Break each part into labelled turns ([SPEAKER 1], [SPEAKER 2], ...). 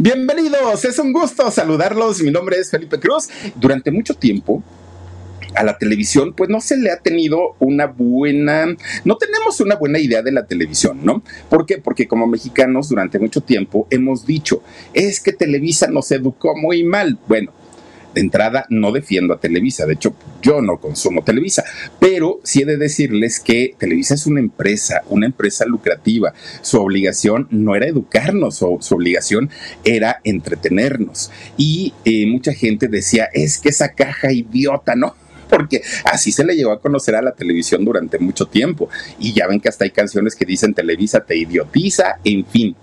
[SPEAKER 1] Bienvenidos, es un gusto saludarlos. Mi nombre es Felipe Cruz. Durante mucho tiempo a la televisión, pues no se le ha tenido una buena, no tenemos una buena idea de la televisión, ¿no? ¿Por qué? Porque como mexicanos durante mucho tiempo hemos dicho, es que Televisa nos educó muy mal. Bueno, de entrada no defiendo a Televisa, de hecho yo no consumo Televisa, pero sí he de decirles que Televisa es una empresa, una empresa lucrativa. Su obligación no era educarnos, su, obligación era entretenernos. Y eh, mucha gente decía, es que esa caja idiota, ¿no? porque así se le llegó a conocer a la televisión durante mucho tiempo. Y ya ven que hasta hay canciones que dicen Televisa te idiotiza, en fin.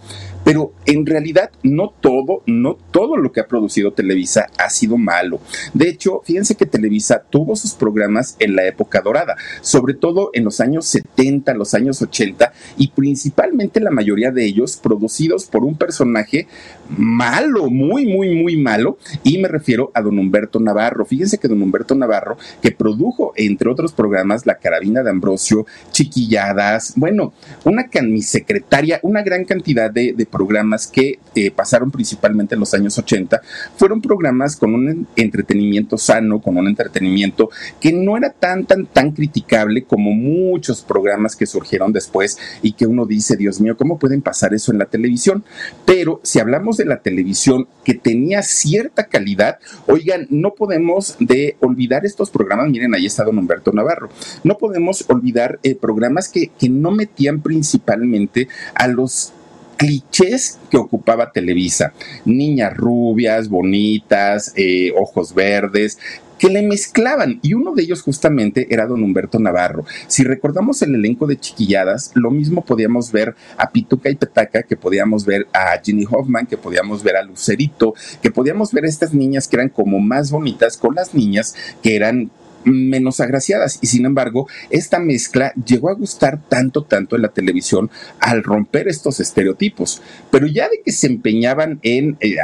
[SPEAKER 1] Pero en realidad no todo, no todo lo que ha producido Televisa ha sido malo. De hecho, fíjense que Televisa tuvo sus programas en la época dorada, sobre todo en los años 70, los años 80 y principalmente la mayoría de ellos producidos por un personaje malo, muy, muy, muy malo. Y me refiero a don Humberto Navarro. Fíjense que don Humberto Navarro, que produjo, entre otros programas, La Carabina de Ambrosio, Chiquilladas, bueno, una mi secretaria, una gran cantidad de, de programas que eh, pasaron principalmente en los años 80, fueron programas con un entretenimiento sano, con un entretenimiento que no era tan, tan, tan criticable como muchos programas que surgieron después y que uno dice, Dios mío, ¿cómo pueden pasar eso en la televisión? Pero si hablamos de la televisión que tenía cierta calidad, oigan, no podemos de olvidar estos programas, miren, ahí está don Humberto Navarro, no podemos olvidar eh, programas que, que no metían principalmente a los clichés que ocupaba Televisa. Niñas rubias, bonitas, eh, ojos verdes, que le mezclaban y uno de ellos justamente era don Humberto Navarro. Si recordamos el elenco de Chiquilladas, lo mismo podíamos ver a Pituca y Petaca, que podíamos ver a Ginny Hoffman, que podíamos ver a Lucerito, que podíamos ver a estas niñas que eran como más bonitas con las niñas que eran menos agraciadas. Y sin embargo, esta mezcla llegó a gustar tanto, tanto en la televisión al romper estos estereotipos. Pero ya de que se empeñaban en eh,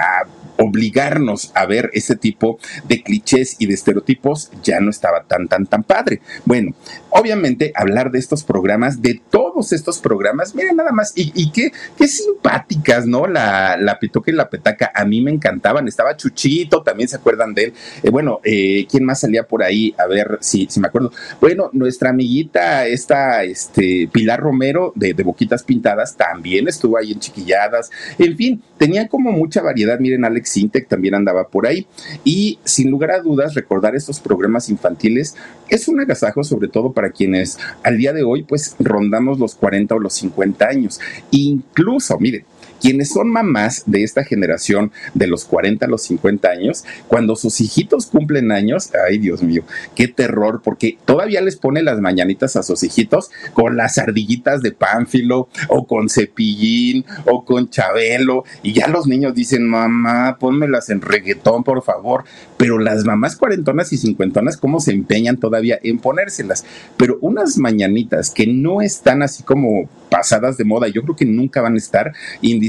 [SPEAKER 1] obligarnos a ver ese tipo de clichés y de estereotipos ya no estaba tan, tan, tan padre. Bueno, obviamente hablar de estos programas, de todos estos programas, miren nada más, y, qué, qué, simpáticas, ¿no? La, la pitoca y la petaca, a mí me encantaban, estaba Chuchito, también se acuerdan de él. Eh, bueno, eh, ¿quién más salía por ahí? A ver si, si me acuerdo. Bueno, nuestra amiguita, esta, este, Pilar Romero de, Boquitas Pintadas, también estuvo ahí en Chiquilladas. En fin, tenía como mucha variedad, miren, Alex Sintec también andaba por ahí. Y sin lugar a dudas, recordar estos programas infantiles es un agasajo, sobre todo para quienes al día de hoy, pues rondamos los 40 o los 50 años. Incluso, miren, quienes son mamás de esta generación de los 40 a los 50 años, cuando sus hijitos cumplen años, ay Dios mío, qué terror, porque todavía les pone las mañanitas a sus hijitos con las ardillitas de Pánfilo o con Cepillín o con Chabelo y ya los niños dicen, mamá, pónmelas en reggaetón, por favor, pero las mamás cuarentonas y cincuentonas, ¿cómo se empeñan todavía en ponérselas? Pero unas mañanitas que no están así como pasadas de moda, yo creo que nunca van a estar,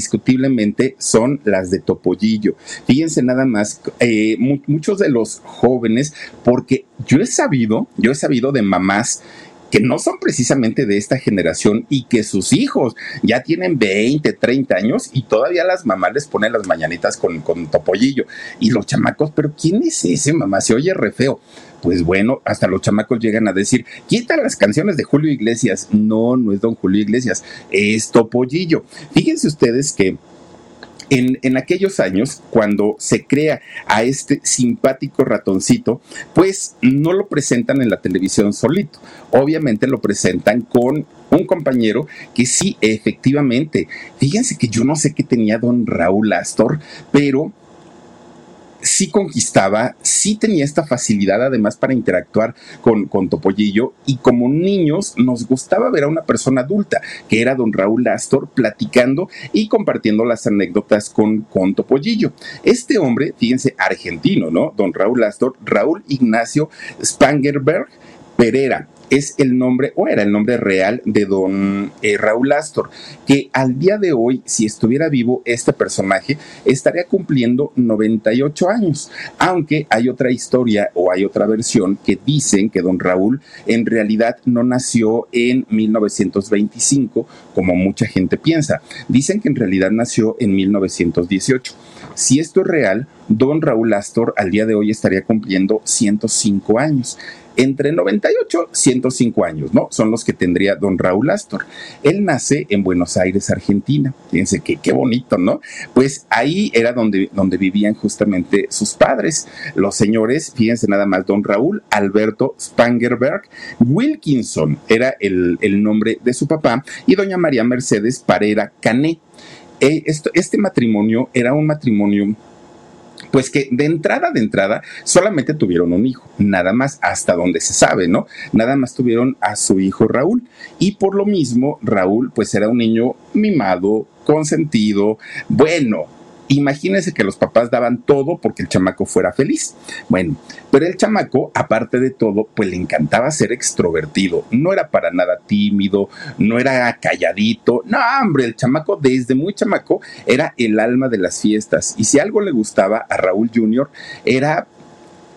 [SPEAKER 1] indiscutiblemente son las de Topollillo. Fíjense nada más, eh, muchos de los jóvenes, porque yo he sabido, yo he sabido de mamás que no son precisamente de esta generación y que sus hijos ya tienen 20, 30 años y todavía las mamás les ponen las mañanitas con, con topollillo. Y los chamacos, pero ¿quién es ese mamá? Se oye re feo pues bueno, hasta los chamacos llegan a decir, quita las canciones de Julio Iglesias. No, no es don Julio Iglesias, es Topollillo. Fíjense ustedes que en, en, aquellos años, cuando se crea a este simpático ratoncito, pues no lo presentan en la televisión solito. Obviamente lo presentan con un compañero que sí, efectivamente, fíjense que yo no sé qué tenía don Raúl Astor, pero sí conquistaba, sí tenía esta facilidad además para interactuar con, con Topollillo y como niños nos gustaba ver a una persona adulta, que era don Raúl Astor, platicando y compartiendo las anécdotas con, con Topollillo. Este hombre, fíjense, argentino, ¿no? Don Raúl Astor, Raúl Ignacio Spangerberg Pereira, es el nombre, o era el nombre real de don eh, Raúl Astor, que al día de hoy, si estuviera vivo este personaje, estaría cumpliendo 98 años, aunque hay otra historia o hay otra versión que dicen que don Raúl en realidad no nació en 1925, como mucha gente piensa. Dicen que en realidad nació en 1918. Si esto es real, don Raúl Astor al día de hoy estaría cumpliendo 105 años entre 98 y 105 años, ¿no? Son los que tendría don Raúl Astor. Él nace en Buenos Aires, Argentina. Fíjense que qué bonito, ¿no? Pues ahí era donde, donde vivían justamente sus padres, los señores, fíjense nada más, don Raúl Alberto Spangerberg Wilkinson era el, el nombre de su papá y doña María Mercedes Parera Cané. Eh, este matrimonio era un matrimonio pues que de entrada, de entrada, solamente tuvieron un hijo, nada más hasta donde se sabe, ¿no? Nada más tuvieron a su hijo Raúl. Y por lo mismo, Raúl, pues era un niño mimado, consentido, bueno, Imagínense que los papás daban todo porque el chamaco fuera feliz. Bueno, pero el chamaco, aparte de todo, pues le encantaba ser extrovertido. No era para nada tímido, no era calladito. No, hombre, el chamaco desde muy chamaco era el alma de las fiestas. Y si algo le gustaba a Raúl Jr., era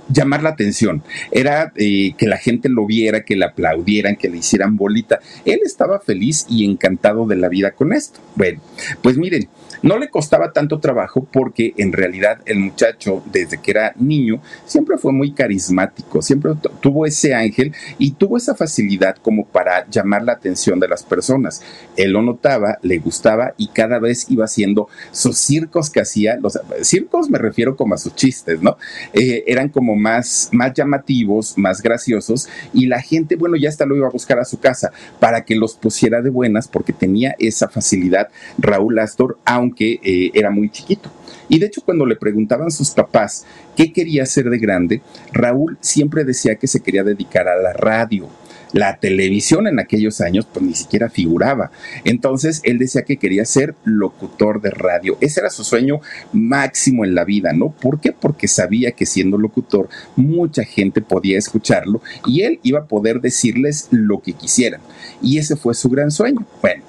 [SPEAKER 1] llamar la atención, era eh, que la gente lo viera, que le aplaudieran, que le hicieran bolita. Él estaba feliz y encantado de la vida con esto. Bueno, pues miren, no le costaba tanto trabajo porque en realidad el muchacho, desde que era niño, siempre fue muy carismático, siempre tuvo ese ángel y tuvo esa facilidad como para llamar la atención de las personas. Él lo notaba, le gustaba y cada vez iba haciendo sus circos que hacía. Los circos me refiero como a sus chistes, ¿no? Eh, eran como más, más llamativos, más graciosos y la gente, bueno, ya hasta lo iba a buscar a su casa para que los pusiera de buenas porque tenía esa facilidad Raúl Astor, aunque eh, era muy chiquito. Y de hecho, cuando le preguntaban sus papás qué quería hacer de grande, Raúl siempre decía que se quería dedicar a la radio la televisión en aquellos años pues ni siquiera figuraba. Entonces él decía que quería ser locutor de radio. Ese era su sueño máximo en la vida, ¿no? ¿Por qué? Porque sabía que siendo locutor mucha gente podía escucharlo y él iba a poder decirles lo que quisieran. Y ese fue su gran sueño. Bueno,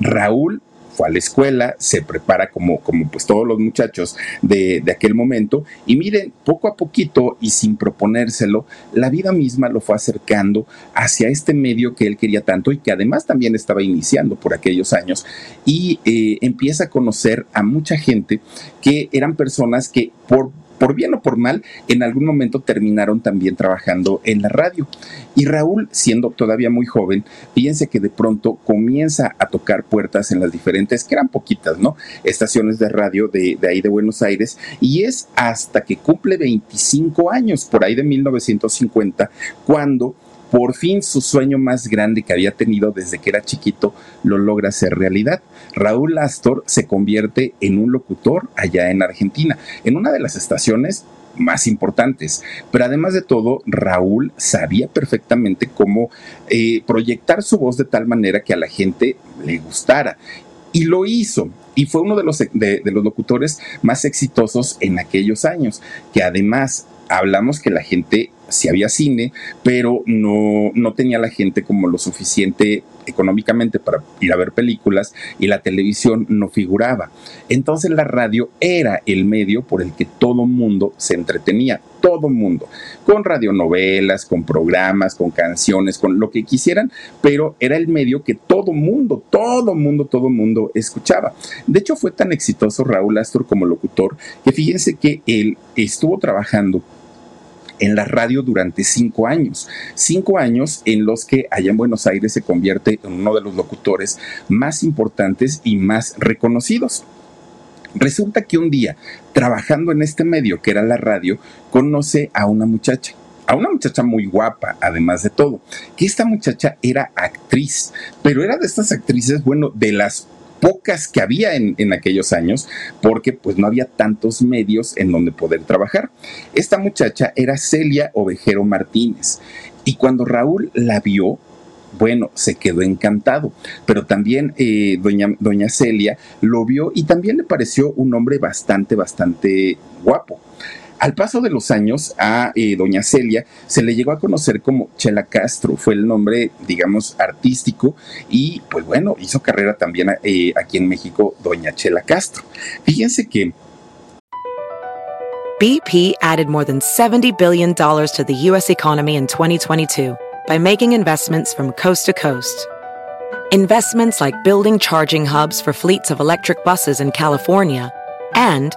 [SPEAKER 1] Raúl fue a la escuela, se prepara como, como pues todos los muchachos de, de aquel momento. Y miren, poco a poquito y sin proponérselo, la vida misma lo fue acercando hacia este medio que él quería tanto y que además también estaba iniciando por aquellos años. Y eh, empieza a conocer a mucha gente que eran personas que por por bien o por mal, en algún momento terminaron también trabajando en la radio. Y Raúl, siendo todavía muy joven, fíjense que de pronto comienza a tocar puertas en las diferentes, que eran poquitas, ¿no? Estaciones de radio de, de ahí de Buenos Aires. Y es hasta que cumple 25 años, por ahí de 1950, cuando por fin su sueño más grande que había tenido desde que era chiquito lo logra hacer realidad. Raúl Astor se convierte en un locutor allá en Argentina, en una de las estaciones más importantes. Pero además de todo, Raúl sabía perfectamente cómo eh, proyectar su voz de tal manera que a la gente le gustara. Y lo hizo. Y fue uno de los, de los locutores más exitosos en aquellos años, que además hablamos que la gente si había cine, pero no, no tenía la gente como lo suficiente económicamente para ir a ver películas y la televisión no figuraba. Entonces la radio era el medio por el que todo mundo se entretenía, todo mundo, con radionovelas, con programas, con canciones, con lo que quisieran, pero era el medio que todo mundo, todo mundo, todo mundo escuchaba. De hecho fue tan exitoso Raúl Astor como locutor que fíjense que él estuvo trabajando en la radio durante cinco años. Cinco años en los que allá en Buenos Aires se convierte en uno de los locutores más importantes y más reconocidos. Resulta que un día, trabajando en este medio que era la radio, conoce a una muchacha a una muchacha muy guapa, además de todo, que esta muchacha era actriz, pero era de estas actrices, bueno, de las pocas que había en, en, aquellos años, porque pues no había tantos medios en donde poder trabajar. Esta muchacha era Celia Ovejero Martínez, y cuando Raúl la vio, bueno, se quedó encantado, pero también eh, doña, doña Celia lo vio y también le pareció un hombre bastante, bastante guapo. Al paso de los años, a eh, doña Celia se le llegó a conocer como Chela Castro, fue el nombre, digamos, artístico, y pues bueno, hizo carrera también eh, aquí en México, doña Chela Castro. Fíjense que
[SPEAKER 2] BP added more than $70 billion to the U.S. economy in 2022 by making investments from coast to coast. Investments like building charging hubs for fleets of electric buses in California and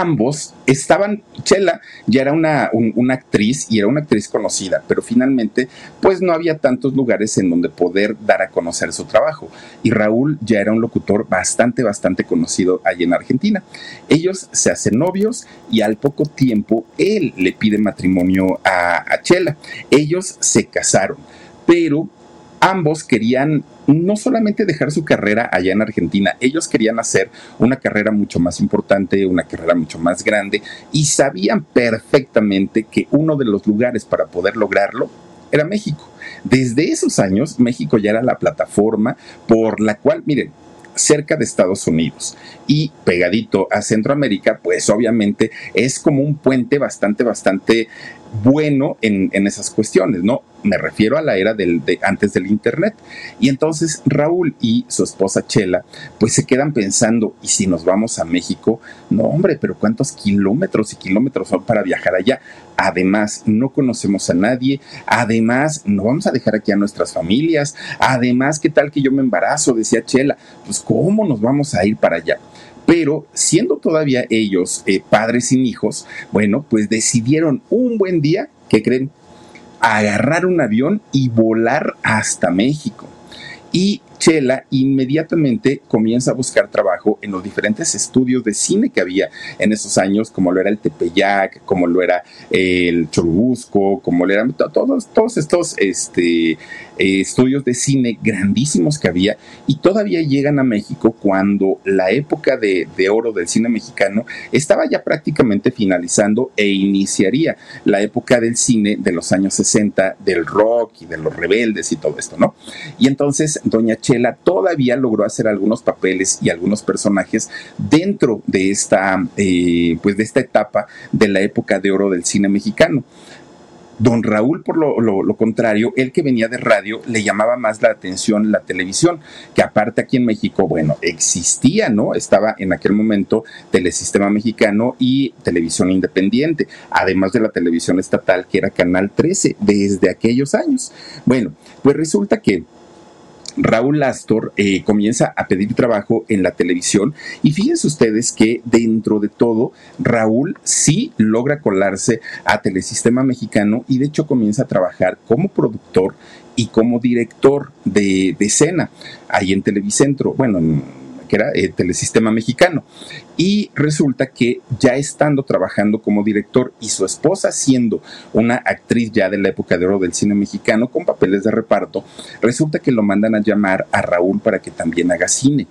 [SPEAKER 1] Ambos estaban, Chela ya era una, una, actriz y era una actriz conocida, pero finalmente pues no había tantos lugares en donde poder dar a conocer su trabajo. Y Raúl ya era un locutor bastante, bastante conocido allí en Argentina. Ellos se hacen novios y al poco tiempo él le pide matrimonio a, a Chela. Ellos se casaron, pero ambos querían no solamente dejar su carrera allá en Argentina, ellos querían hacer una carrera mucho más importante, una carrera mucho más grande y sabían perfectamente que uno de los lugares para poder lograrlo era México. Desde esos años, México ya era la plataforma por la cual, miren, cerca de Estados Unidos y pegadito a Centroamérica, pues obviamente es como un puente bastante, bastante bueno en, esas cuestiones, ¿no? Me refiero a la era del, de, antes del Internet. Y entonces Raúl y su esposa Chela, pues se quedan pensando, ¿y si nos vamos a México? No, hombre, pero ¿cuántos kilómetros y kilómetros son para viajar allá? Además, no conocemos a nadie. Además, no vamos a dejar aquí a nuestras familias. Además, ¿qué tal que yo me embarazo? Decía Chela. Pues, ¿cómo nos vamos a ir para allá? Pero siendo todavía ellos eh, padres sin hijos, bueno, pues decidieron un buen día, ¿qué creen? Agarrar un avión y volar hasta México. Y Chela inmediatamente comienza a buscar trabajo en los diferentes estudios de cine que había en esos años, como lo era el Tepeyac, como lo era el Churubusco, como lo eran todos, todos estos este, eh, estudios de cine grandísimos que había y todavía llegan a México cuando la época de, de oro del cine mexicano estaba ya prácticamente finalizando e iniciaría la época del cine de los años 60, del rock y de los rebeldes y todo esto, ¿no? Y entonces doña Chela todavía logró hacer algunos papeles y algunos personajes dentro de esta, eh, pues de esta etapa de la época de oro del cine mexicano. Don Raúl, por lo, contrario, él que venía de radio, le llamaba más la atención la televisión, que aparte aquí en México, bueno, existía, ¿no? Estaba en aquel momento Telesistema Mexicano y Televisión Independiente, además de la televisión estatal que era Canal 13 desde aquellos años. Bueno, pues resulta que Raúl Astor eh, comienza a pedir trabajo en la televisión. Y fíjense ustedes que dentro de todo Raúl sí logra colarse a Telesistema Mexicano y de hecho comienza a trabajar como productor y como director de, de escena ahí en Televicentro, bueno, en que era el Telesistema Mexicano. Y resulta que ya estando trabajando como director y su esposa siendo una actriz ya de la época de oro del cine mexicano con papeles de reparto, resulta que lo mandan a llamar a Raúl para que también haga cine.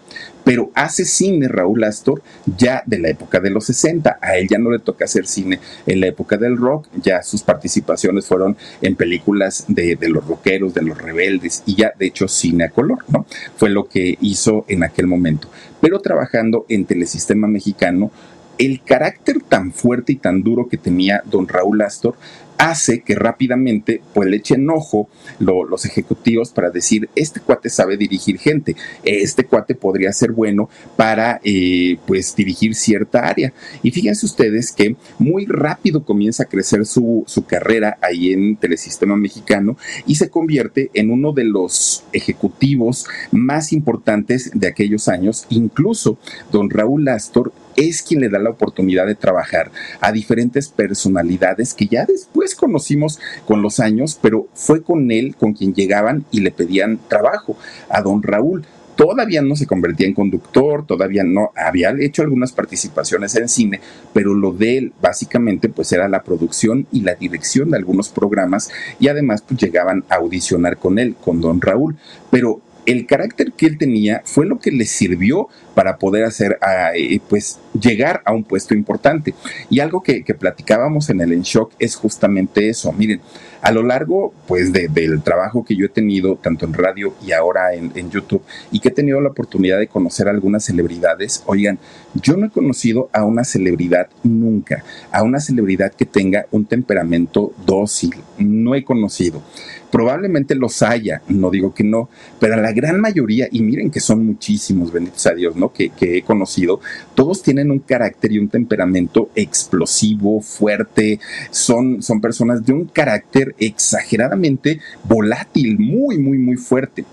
[SPEAKER 1] Pero hace cine Raúl Astor ya de la época de los 60. A él ya no le toca hacer cine en la época del rock, ya sus participaciones fueron en películas de, los rockeros, de los rebeldes y ya de hecho cine a color, ¿no? Fue lo que hizo en aquel momento pero trabajando en Telesistema Mexicano el carácter tan fuerte y tan duro que tenía don Raúl Astor hace que rápidamente pues le echen ojo los ejecutivos para decir este cuate sabe dirigir gente este cuate podría ser bueno para eh, pues dirigir cierta área y fíjense ustedes que muy rápido comienza a crecer su, su carrera ahí en Telesistema Mexicano y se convierte en uno de los ejecutivos más importantes de aquellos años. Incluso don Raúl Astor es quien le da la oportunidad de trabajar a diferentes personalidades que ya después conocimos con los años, pero fue con él con quien llegaban y le pedían trabajo a don Raúl. Todavía no se convertía en conductor, todavía no había hecho algunas participaciones en cine, pero lo de él básicamente pues era la producción y la dirección de algunos programas y además pues llegaban a audicionar con él, con don Raúl, pero el carácter que él tenía fue lo que le sirvió para poder hacer, eh, pues, llegar a un puesto importante. Y algo que, platicábamos en el En Shock es justamente eso. Miren, a lo largo, pues, del trabajo que yo he tenido, tanto en radio y ahora en, en YouTube, y que he tenido la oportunidad de conocer a algunas celebridades, oigan, yo no he conocido a una celebridad nunca, a una celebridad que tenga un temperamento dócil, no he conocido. Probablemente los haya, no digo que no, pero la gran mayoría, y miren que son muchísimos, benditos a Dios, ¿no? Que, he conocido, todos tienen un carácter y un temperamento explosivo, fuerte, son, son personas de un carácter exageradamente volátil, muy, muy, muy fuerte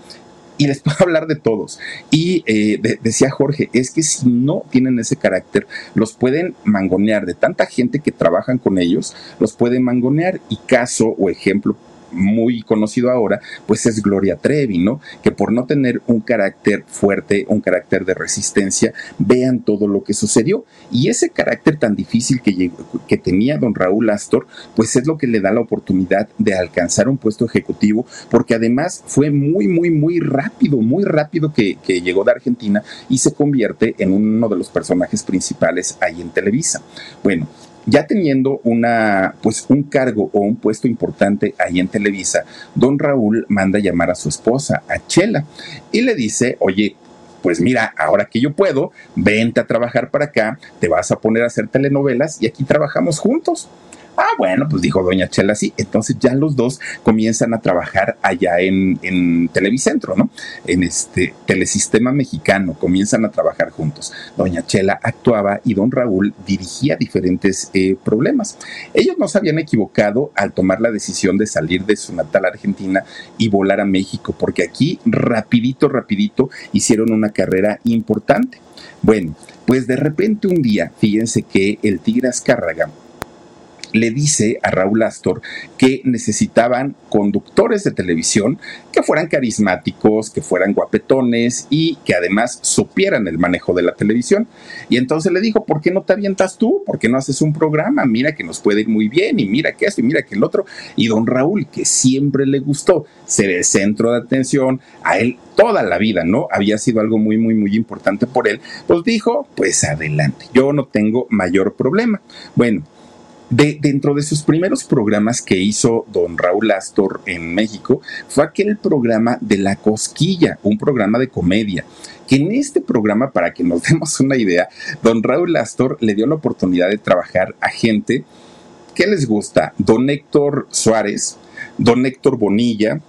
[SPEAKER 1] y les puedo hablar de todos. Y eh, decía Jorge, es que si no tienen ese carácter, los pueden mangonear de tanta gente que trabajan con ellos, los pueden mangonear. Y caso o ejemplo muy conocido ahora, pues es Gloria Trevi, ¿no? Que por no tener un carácter fuerte, un carácter de resistencia, vean todo lo que sucedió. Y ese carácter tan difícil que, que tenía don Raúl Astor, pues es lo que le da la oportunidad de alcanzar un puesto ejecutivo, porque además fue muy, muy, muy rápido, muy rápido que, que llegó de Argentina y se convierte en uno de los personajes principales ahí en Televisa. Bueno, ya teniendo una, pues un cargo o un puesto importante ahí en Televisa, don Raúl manda llamar a su esposa, a Chela, y le dice, oye, pues mira, ahora que yo puedo, vente a trabajar para acá, te vas a poner a hacer telenovelas y aquí trabajamos juntos. Ah, bueno, pues dijo doña Chela sí. Entonces ya los dos comienzan a trabajar allá en, en Televicentro, ¿no? En este telesistema mexicano, comienzan a trabajar juntos. Doña Chela actuaba y don Raúl dirigía diferentes eh, problemas. Ellos no se habían equivocado al tomar la decisión de salir de su natal Argentina y volar a México, porque aquí rapidito, rapidito hicieron una carrera importante. Bueno, pues de repente un día, fíjense que el Tigre Azcárraga le dice a Raúl Astor que necesitaban conductores de televisión que fueran carismáticos, que fueran guapetones y que además supieran el manejo de la televisión. Y entonces le dijo, ¿por qué no te avientas tú? ¿Por qué no haces un programa? Mira que nos puede ir muy bien y mira que esto y mira que el otro. Y don Raúl, que siempre le gustó ser el centro de atención, a él toda la vida, ¿no? Había sido algo muy, muy, muy importante por él. Pues dijo, pues adelante, yo no tengo mayor problema. Bueno, de, dentro de sus primeros programas que hizo don Raúl Astor en México fue aquel programa de La Cosquilla, un programa de comedia que en este programa, para que nos demos una idea, don Raúl Astor le dio la oportunidad de trabajar a gente que les gusta, don Héctor Suárez, don Héctor Bonilla,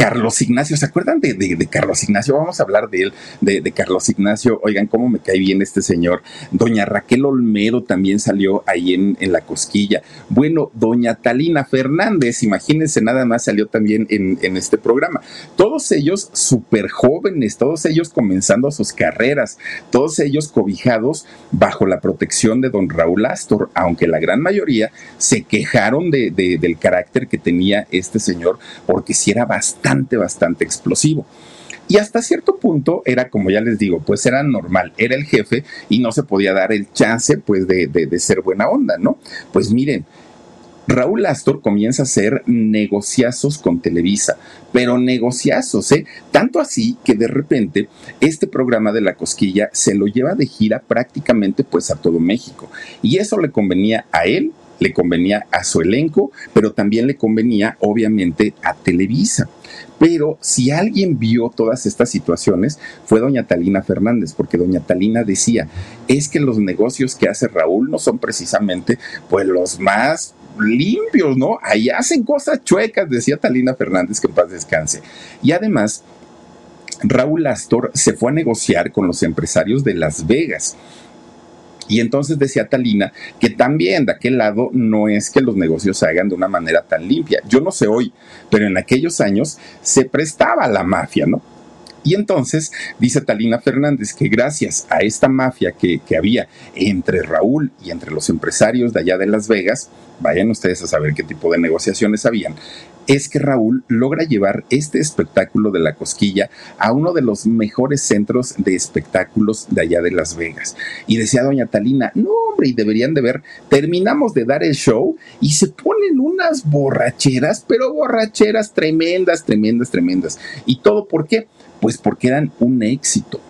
[SPEAKER 1] Carlos Ignacio, ¿se acuerdan de, Carlos Ignacio? Vamos a hablar de él, de, Carlos Ignacio. Oigan, cómo me cae bien este señor. Doña Raquel Olmedo también salió ahí en, la cosquilla. Bueno, doña Talina Fernández, imagínense, nada más salió también en, este programa. Todos ellos súper jóvenes, todos ellos comenzando sus carreras, todos ellos cobijados bajo la protección de don Raúl Astor, aunque la gran mayoría se quejaron de, del carácter que tenía este señor, porque si era bastante bastante, explosivo. Y hasta cierto punto era, como ya les digo, pues era normal, era el jefe y no se podía dar el chance pues de, ser buena onda, ¿no? Pues miren, Raúl Astor comienza a hacer negociazos con Televisa, pero negociazos, ¿eh? Tanto así que de repente este programa de la cosquilla se lo lleva de gira prácticamente pues a todo México. Y eso le convenía a él, le convenía a su elenco, pero también le convenía obviamente a Televisa. Pero si alguien vio todas estas situaciones, fue doña Talina Fernández, porque doña Talina decía, es que los negocios que hace Raúl no son precisamente pues los más limpios, ¿no? Ahí hacen cosas chuecas, decía Talina Fernández, que en paz descanse. Y además, Raúl Astor se fue a negociar con los empresarios de Las Vegas. Y entonces decía Talina que también de aquel lado no es que los negocios se hagan de una manera tan limpia. Yo no sé hoy, pero en aquellos años se prestaba la mafia, ¿no? Y entonces dice Talina Fernández que gracias a esta mafia que, que, había entre Raúl y entre los empresarios de allá de Las Vegas, vayan ustedes a saber qué tipo de negociaciones habían, es que Raúl logra llevar este espectáculo de la cosquilla a uno de los mejores centros de espectáculos de allá de Las Vegas. Y decía doña Talina, no hombre, y deberían de ver, terminamos de dar el show y se ponen unas borracheras, pero borracheras tremendas, tremendas, tremendas. ¿Y todo por qué? Pues porque eran un éxito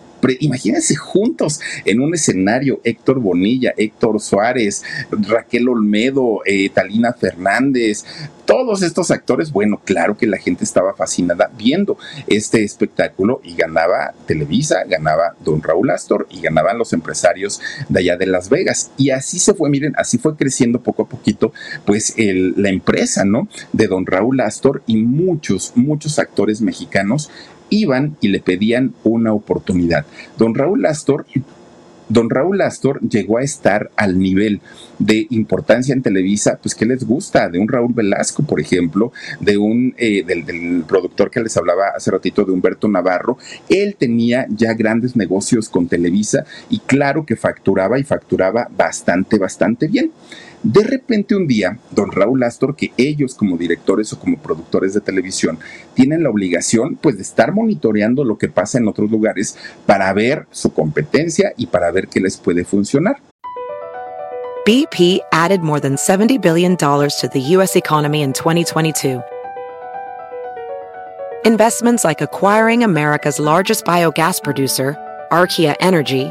[SPEAKER 1] imagínense juntos en un escenario Héctor Bonilla, Héctor Suárez, Raquel Olmedo, eh, Talina Fernández, todos estos actores, bueno, claro que la gente estaba fascinada viendo este espectáculo y ganaba Televisa, ganaba Don Raúl Astor y ganaban los empresarios de allá de Las Vegas. Y así se fue, miren, así fue creciendo poco a poquito, pues la empresa, ¿no? De Don Raúl Astor y muchos, muchos actores mexicanos iban y le pedían una oportunidad. Don Raúl Astor Don Raúl Astor llegó a estar al nivel de importancia en Televisa, pues ¿qué les gusta? De un Raúl Velasco, por ejemplo, de un eh, del, productor que les hablaba hace ratito de Humberto Navarro. Él tenía ya grandes negocios con Televisa y claro que facturaba y facturaba bastante, bastante bien. De repente un día, don Raúl Astor, que ellos como directores o como productores de televisión tienen la obligación pues de estar monitoreando lo que pasa en otros lugares para ver su competencia y para ver qué les puede funcionar.
[SPEAKER 2] BP added more than 70 billion dollars to the US economy in 2022. Investments like acquiring America's largest biogas producer, Archaea Energy,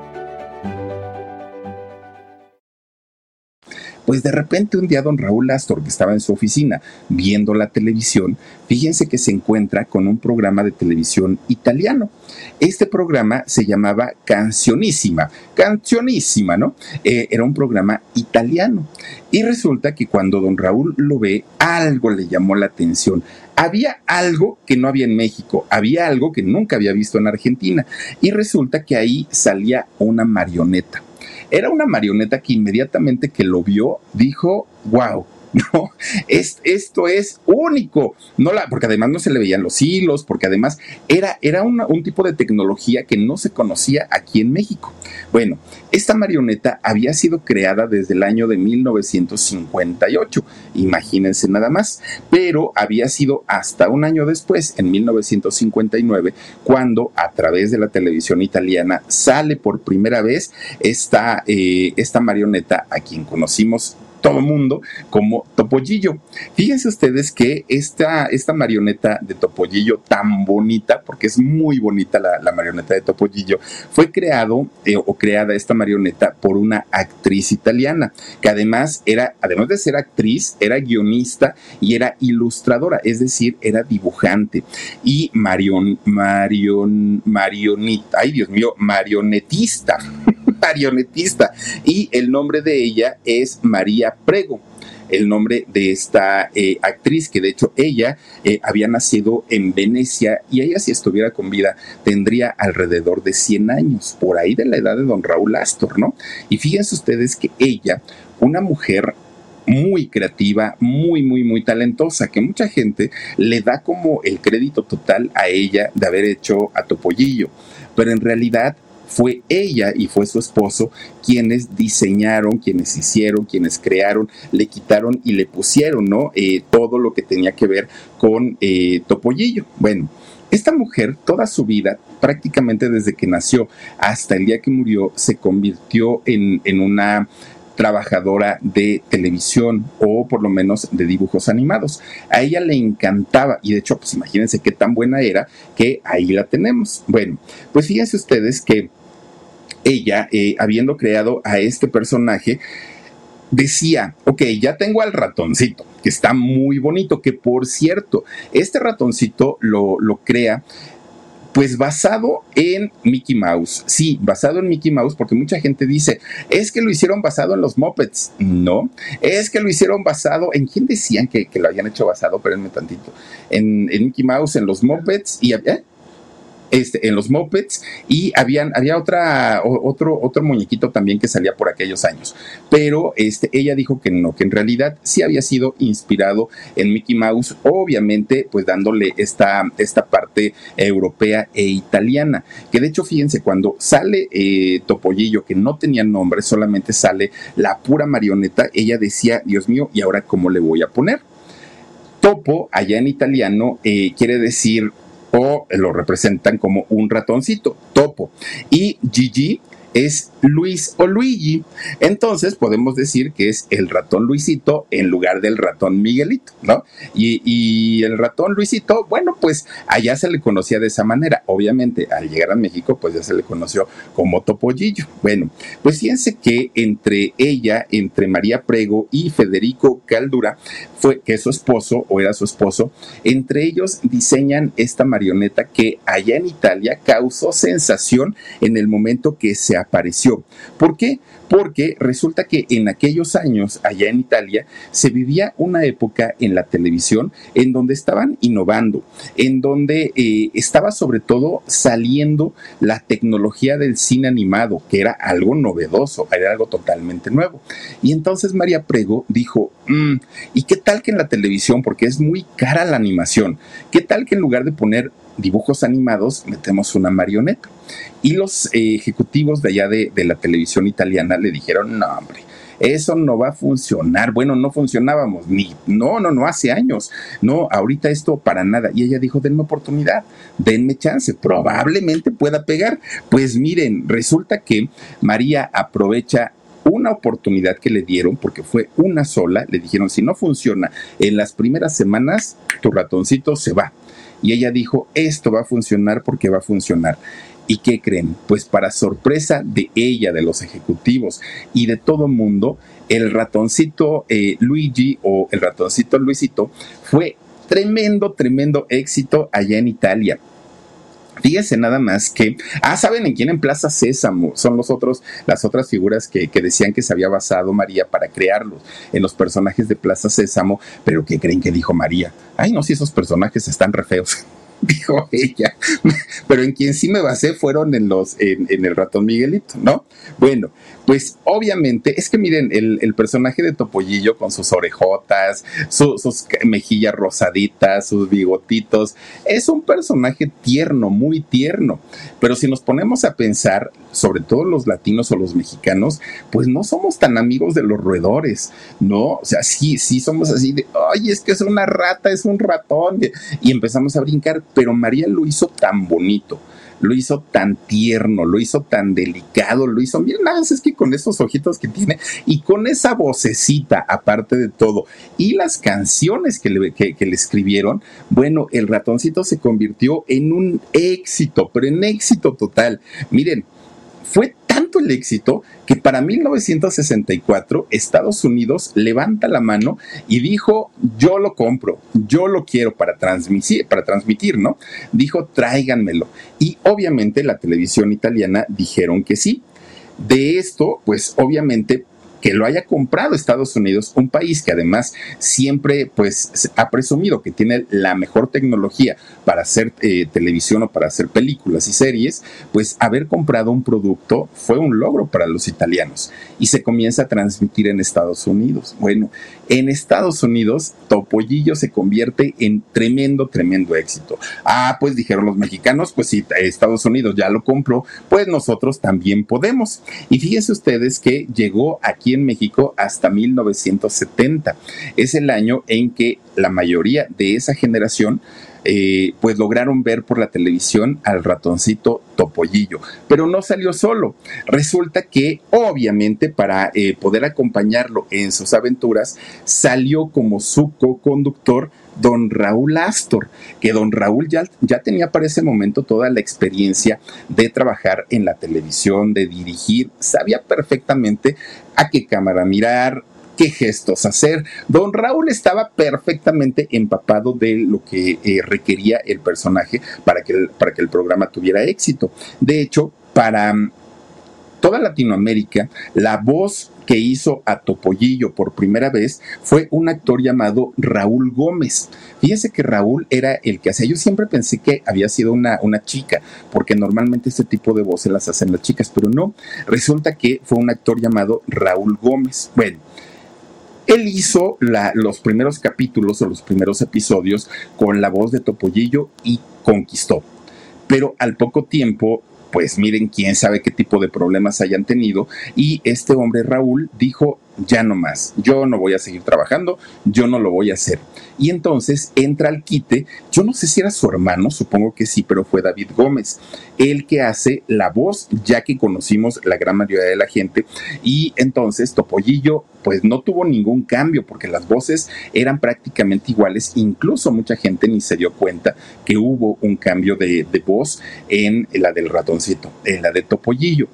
[SPEAKER 1] Pues de repente un día don Raúl Astor, que estaba en su oficina viendo la televisión, fíjense que se encuentra con un programa de televisión italiano. Este programa se llamaba Cancionísima, Cancionísima, ¿no? Eh, era un programa italiano. Y resulta que cuando don Raúl lo ve, algo le llamó la atención. Había algo que no había en México, había algo que nunca había visto en Argentina. Y resulta que ahí salía una marioneta era una marioneta que inmediatamente que lo vio dijo, wow, no, es, esto es único, no la, porque además no se le veían los hilos, porque además era, era un tipo de tecnología que no se conocía aquí en México. Bueno, esta marioneta había sido creada desde el año de 1958, imagínense nada más, pero había sido hasta un año después, en 1959, cuando a través de la televisión italiana sale por primera vez esta, eh, esta marioneta a quien conocimos todo mundo como Topollillo. Fíjense ustedes que esta, esta marioneta de Topollillo tan bonita, porque es muy bonita la, marioneta de Topollillo, fue creado eh, o creada esta marioneta por una actriz italiana, que además era, además de ser actriz, era guionista y era ilustradora, es decir, era dibujante y marion, marion, marionita, ay Dios mío, marionetista. Marionetista y el nombre de ella es María Prego el nombre de esta eh, actriz, que de hecho ella eh, había nacido en Venecia y ella si estuviera con vida tendría alrededor de 100 años, por ahí de la edad de don Raúl Astor, ¿no? Y fíjense ustedes que ella, una mujer muy creativa, muy, muy, muy talentosa, que mucha gente le da como el crédito total a ella de haber hecho a Topollillo, pero en realidad fue ella y fue su esposo quienes diseñaron, quienes hicieron, quienes crearon, le quitaron y le pusieron, ¿no? Eh, todo lo que tenía que ver con eh, Topollillo. Bueno, esta mujer, toda su vida, prácticamente desde que nació hasta el día que murió, se convirtió en, en una trabajadora de televisión o por lo menos de dibujos animados. A ella le encantaba y de hecho, pues imagínense qué tan buena era que ahí la tenemos. Bueno, pues fíjense ustedes que ella, eh, habiendo creado a este personaje, decía, ok, ya tengo al ratoncito, que está muy bonito, que por cierto, este ratoncito lo, lo crea pues basado en Mickey Mouse. Sí, basado en Mickey Mouse, porque mucha gente dice, es que lo hicieron basado en los Muppets. No, es que lo hicieron basado en quién decían que, lo habían hecho basado, espérenme tantito. En, en Mickey Mouse, en los Muppets y. ¿eh? Este, en los Muppets y habían, había otra, otro, otro muñequito también que salía por aquellos años. Pero este, ella dijo que no, que en realidad sí había sido inspirado en Mickey Mouse, obviamente pues dándole esta, esta parte europea e italiana. Que de hecho, fíjense, cuando sale eh, Topollillo, que no tenía nombre, solamente sale la pura marioneta, ella decía, Dios mío, ¿y ahora cómo le voy a poner? Topo, allá en italiano, eh, quiere decir o lo representan como un ratoncito, topo. Y Gigi es Luis o Luigi. Entonces podemos decir que es el ratón Luisito en lugar del ratón Miguelito, ¿no? Y, el ratón Luisito, bueno, pues allá se le conocía de esa manera. Obviamente, al llegar a México, pues ya se le conoció como Topollillo. Bueno, pues fíjense que entre ella, entre María Prego y Federico Caldura, fue que su esposo o era su esposo, entre ellos diseñan esta marioneta que allá en Italia causó sensación en el momento que se apareció. ¿Por qué? Porque resulta que en aquellos años, allá en Italia, se vivía una época en la televisión en donde estaban innovando, en donde eh, estaba sobre todo saliendo la tecnología del cine animado, que era algo novedoso, era algo totalmente nuevo. Y entonces María Prego dijo, mm, ¿y qué tal que en la televisión, porque es muy cara la animación, qué tal que en lugar de poner dibujos animados metemos una marioneta? Y los eh, ejecutivos de allá de, la televisión italiana le dijeron, no, hombre, eso no va a funcionar. Bueno, no funcionábamos, ni, no, no, no, hace años. No, ahorita esto para nada. Y ella dijo, denme oportunidad, denme chance, probablemente pueda pegar. Pues miren, resulta que María aprovecha una oportunidad que le dieron, porque fue una sola, le dijeron, si no funciona en las primeras semanas, tu ratoncito se va. Y ella dijo, esto va a funcionar porque va a funcionar. ¿Y qué creen? Pues para sorpresa de ella, de los ejecutivos y de todo mundo, el ratoncito eh, Luigi o el ratoncito Luisito fue tremendo, tremendo éxito allá en Italia. Fíjense nada más que, ah, ¿saben en quién? En Plaza Sésamo. Son los otros, las otras figuras que, que, decían que se había basado María para crearlos en los personajes de Plaza Sésamo, pero ¿qué creen que dijo María? Ay, no, si esos personajes están re feos. dijo ella. Pero en quien sí me basé fueron en los, en, el ratón Miguelito, ¿no? Bueno, pues obviamente, es que miren, el, personaje de Topollillo con sus orejotas, sus mejillas rosaditas, sus bigotitos, es un personaje tierno, muy tierno. Pero si nos ponemos a pensar, sobre todo los latinos o los mexicanos, pues no somos tan amigos de los roedores, ¿no? O sea, sí, sí somos así de, ay, es que es una rata, es un ratón, y empezamos a brincar, pero María lo hizo tan bonito lo hizo tan tierno, lo hizo tan delicado, lo hizo, miren, nada es que con esos ojitos que tiene y con esa vocecita, aparte de todo, y las canciones que le, que le escribieron, bueno, el ratoncito se convirtió en un éxito, pero en éxito total. Miren, fue tanto el éxito que para 1964 Estados Unidos levanta la mano y dijo, yo lo compro, yo lo quiero para transmitir, para transmitir, ¿no? Dijo, tráiganmelo. Y obviamente la televisión italiana dijeron que sí. De esto, pues obviamente que lo haya comprado Estados Unidos, un país que además siempre pues ha presumido que tiene la mejor tecnología para hacer eh, televisión o para hacer películas y series, pues haber comprado un producto fue un logro para los italianos y se comienza a transmitir en Estados Unidos. Bueno, en Estados Unidos Topollillo se convierte en tremendo, tremendo éxito. Ah, pues dijeron los mexicanos, pues si Estados Unidos ya lo compró, pues nosotros también podemos. Y fíjense ustedes que llegó aquí en México hasta 1970. Es el año en que la mayoría de esa generación eh, pues lograron ver por la televisión al ratoncito Topollillo, pero no salió solo. Resulta que obviamente para eh, poder acompañarlo en sus aventuras salió como su co-conductor don Raúl Astor, que don Raúl ya, ya, tenía para ese momento toda la experiencia de trabajar en la televisión, de dirigir, sabía perfectamente a qué cámara mirar, qué gestos hacer. Don Raúl estaba perfectamente empapado de lo que eh, requería el personaje para que el, para que el programa tuviera éxito. De hecho, para mm, toda Latinoamérica, la voz que hizo a Topollillo por primera vez fue un actor llamado Raúl Gómez. Fíjense que Raúl era el que hacía. Yo siempre pensé que había sido una, una chica, porque normalmente este tipo de voces las hacen las chicas, pero no. Resulta que fue un actor llamado Raúl Gómez. Bueno, él hizo los primeros capítulos o los primeros episodios con la voz de Topollillo y conquistó. Pero al poco tiempo pues miren quién sabe qué tipo de problemas hayan tenido. Y este hombre Raúl dijo ya no más, yo no voy a seguir trabajando, yo no lo voy a hacer. Y entonces entra al quite, yo no sé si era su hermano, supongo que sí, pero fue David Gómez, el que hace la voz, ya que conocimos la gran mayoría de la gente. Y entonces Topollillo, pues no tuvo ningún cambio, porque las voces eran prácticamente iguales, incluso mucha gente ni se dio cuenta que hubo un cambio de, de voz en la del ratoncito, en la de Topollillo.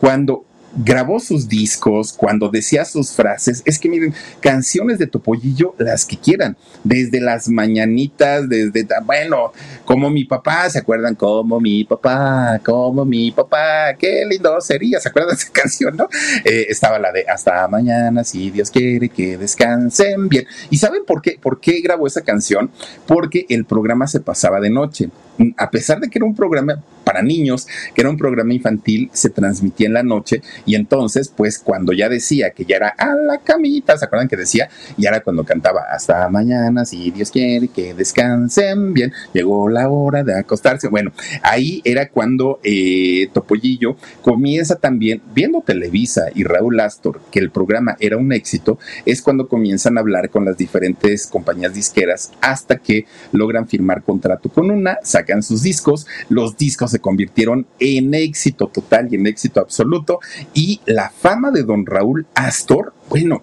[SPEAKER 1] Cuando grabó sus discos, cuando decía sus frases, es que miren, canciones de Topollillo, las que quieran, desde las mañanitas, desde, bueno, como mi papá, ¿se acuerdan? Como mi papá, como mi papá, qué lindo sería, ¿se acuerdan de esa canción, no? Eh, estaba la de Hasta mañana, si Dios quiere que descansen bien. ¿Y saben por qué? ¿Por qué grabó esa canción? Porque el programa se pasaba de noche. A pesar de que era un programa para niños, que era un programa infantil, se transmitía en la noche y entonces, pues cuando ya decía que ya era a la camita, ¿se acuerdan que decía? Y ahora cuando cantaba hasta mañana, si Dios quiere que descansen bien, llegó la hora de acostarse. Bueno, ahí era cuando eh, Topollillo comienza también, viendo Televisa y Raúl Astor, que el programa era un éxito, es cuando comienzan a hablar con las diferentes compañías disqueras hasta que logran firmar contrato con una, sacan sus discos, los discos se convirtieron en éxito total y en éxito absoluto y la fama de don Raúl Astor, bueno.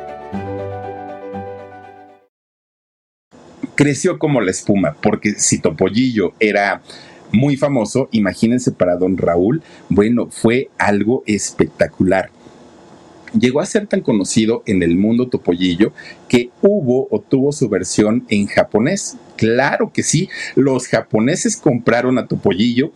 [SPEAKER 1] Creció como la espuma, porque si Topollillo era muy famoso, imagínense para don Raúl, bueno, fue algo espectacular. Llegó a ser tan conocido en el mundo Topollillo que hubo o tuvo su versión en japonés. Claro que sí, los japoneses compraron a Topollillo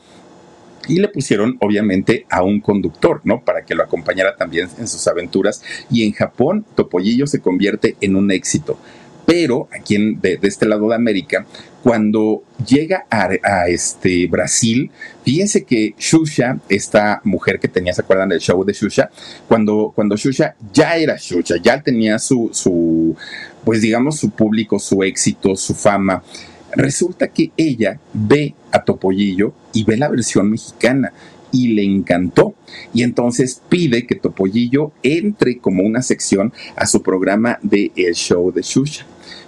[SPEAKER 1] y le pusieron obviamente a un conductor, ¿no? Para que lo acompañara también en sus aventuras. Y en Japón, Topollillo se convierte en un éxito. Pero aquí en, de, este lado de América, cuando llega a, este Brasil, fíjense que Xuxa, esta mujer que tenía, ¿se acuerdan del show de Xuxa? Cuando, cuando Xuxa ya era Xuxa, ya tenía su, su, pues digamos, su público, su éxito, su fama Resulta que ella ve a Topollillo y ve la versión mexicana y le encantó. Y entonces pide que Topollillo entre como una sección a su programa de El Show de Shusha.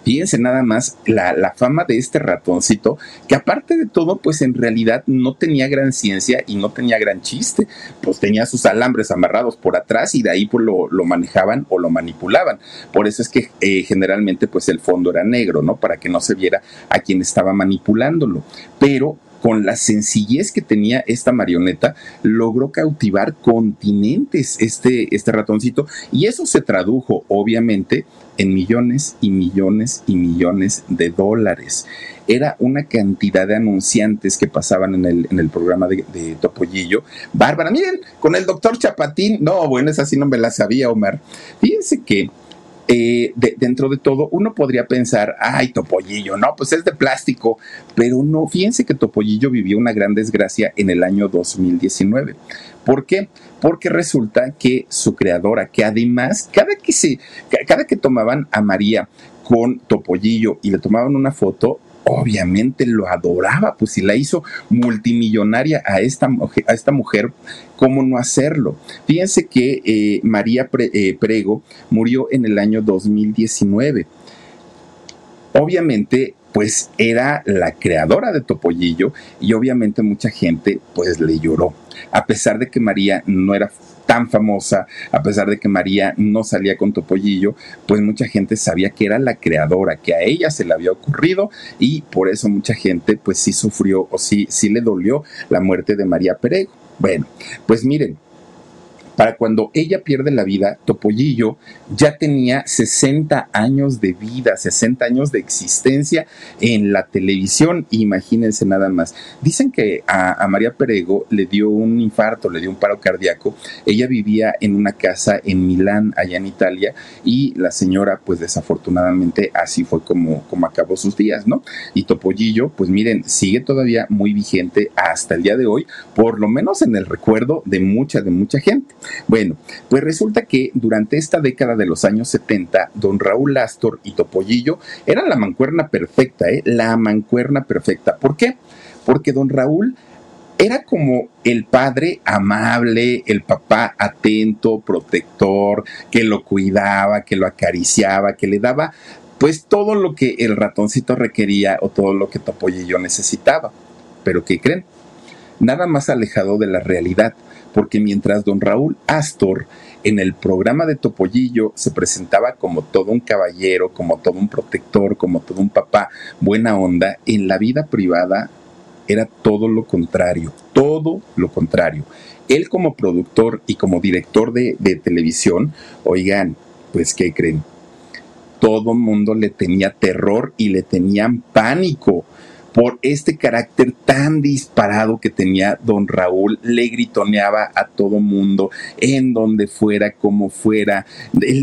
[SPEAKER 1] Fíjense nada más la, fama de este ratoncito, que aparte de todo, pues en realidad no tenía gran ciencia y no tenía gran chiste, pues tenía sus alambres amarrados por atrás y de ahí pues lo, manejaban o lo manipulaban. Por eso es que eh, generalmente pues el fondo era negro, ¿no? Para que no se viera a quien estaba manipulándolo. Pero con la sencillez que tenía esta marioneta, logró cautivar continentes este, este ratoncito y eso se tradujo obviamente en millones y millones y millones de dólares. Era una cantidad de anunciantes que pasaban en el, en el programa de, Topollillo. Bárbara, miren, con el doctor Chapatín, no, bueno, esa sí no me la sabía, Omar. Fíjense que eh, dentro de todo, uno podría pensar, ay, Topollillo, no, pues es de plástico, pero no, fíjense que Topollillo vivió una gran desgracia en el año 2019. ¿Por qué? Porque resulta que su creadora, que además, cada que se, cada que tomaban a María con Topollillo y le tomaban una foto, obviamente lo adoraba, pues si la hizo multimillonaria a esta, mujer, ¿cómo no hacerlo? Fíjense que eh, María eh, Prego murió en el año 2019. Obviamente, pues era la creadora de Topollillo y obviamente mucha gente pues le lloró, a pesar de que María no era tan famosa, a pesar de que María no salía con Topollillo, pues mucha gente sabía que era la creadora, que a ella se le había ocurrido y por eso mucha gente pues sí sufrió o sí, sí le dolió la muerte de María Perego. Bueno, pues miren, para cuando ella pierde la vida, Topollillo ya tenía 60 años de vida, 60 años de existencia en la televisión. Imagínense nada más. Dicen que a, María Perego le dio un infarto, le dio un paro cardíaco. Ella vivía en una casa en Milán, allá en Italia, y la señora, pues desafortunadamente, así fue como, como acabó sus días, ¿no? Y Topollillo, pues miren, sigue todavía muy vigente hasta el día de hoy, por lo menos en el recuerdo de mucha, de mucha gente. Bueno, pues resulta que durante esta década de los años 70, don Raúl Astor y Topollillo eran la mancuerna perfecta, ¿eh? La mancuerna perfecta. ¿Por qué? Porque don Raúl era como el padre amable, el papá atento, protector, que lo cuidaba, que lo acariciaba, que le daba pues todo lo que el ratoncito requería o todo lo que Topollillo necesitaba. Pero ¿qué creen? Nada más alejado de la realidad porque mientras don Raúl Astor en el programa de Topollillo se presentaba como todo un caballero, como todo un protector, como todo un papá, buena onda, en la vida privada era todo lo contrario, todo lo contrario. Él como productor y como director de, de televisión, oigan, pues ¿qué creen? Todo mundo le tenía terror y le tenían pánico por este carácter tan disparado que tenía don Raúl, le gritoneaba a todo mundo, en donde fuera, como fuera,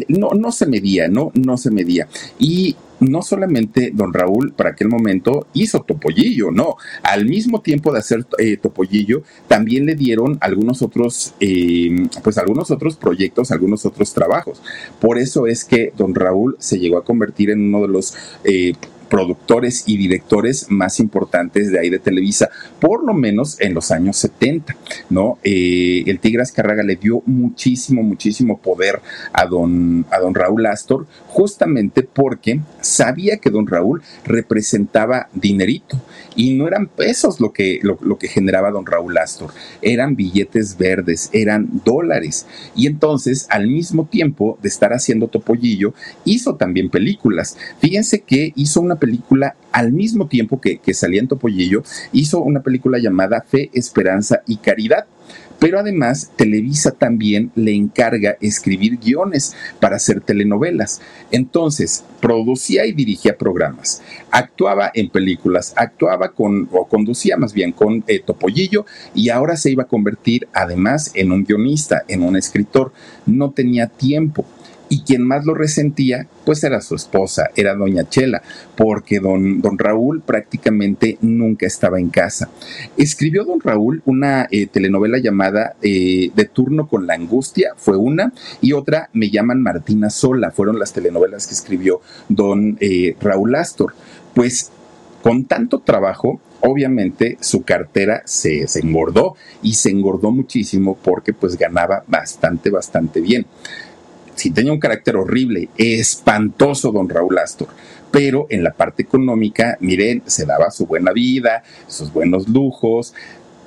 [SPEAKER 1] no, no se medía, ¿no? No se medía. Y no solamente don Raúl para aquel momento hizo Topollillo, no, al mismo tiempo de hacer eh, Topollillo, también le dieron algunos otros, eh, pues algunos otros proyectos, algunos otros trabajos. Por eso es que don Raúl se llegó a convertir en uno de los eh, productores y directores más importantes de ahí de Televisa, por lo menos en los años 70, ¿no? Eh, el Tigre Azcárraga le dio muchísimo, muchísimo poder a don, a don Raúl Astor, justamente porque sabía que don Raúl representaba dinerito y no eran pesos lo que, lo, lo que generaba don Raúl Astor, eran billetes verdes, eran dólares. Y entonces, al mismo tiempo de estar haciendo Topollillo, hizo también películas. Fíjense que hizo una película al mismo tiempo que, que salía en Topollillo, hizo una película llamada Fe, Esperanza y Caridad. Pero además, Televisa también le encarga escribir guiones para hacer telenovelas. Entonces, producía y dirigía programas, actuaba en películas, actuaba con, o conducía más bien con eh, Topollillo y ahora se iba a convertir además en un guionista, en un escritor. No tenía tiempo y quien más lo resentía, pues era su esposa, era doña Chela, porque don, don Raúl prácticamente nunca estaba en casa. Escribió don Raúl una eh, telenovela llamada eh, De turno con la angustia, fue una, y otra Me llaman Martina Sola, fueron las telenovelas que escribió don eh, Raúl Astor. Pues con tanto trabajo, obviamente su cartera se, se, engordó y se engordó muchísimo porque pues ganaba bastante, bastante bien sí tenía un carácter horrible, espantoso don Raúl Astor, pero en la parte económica, miren, se daba su buena vida, sus buenos lujos,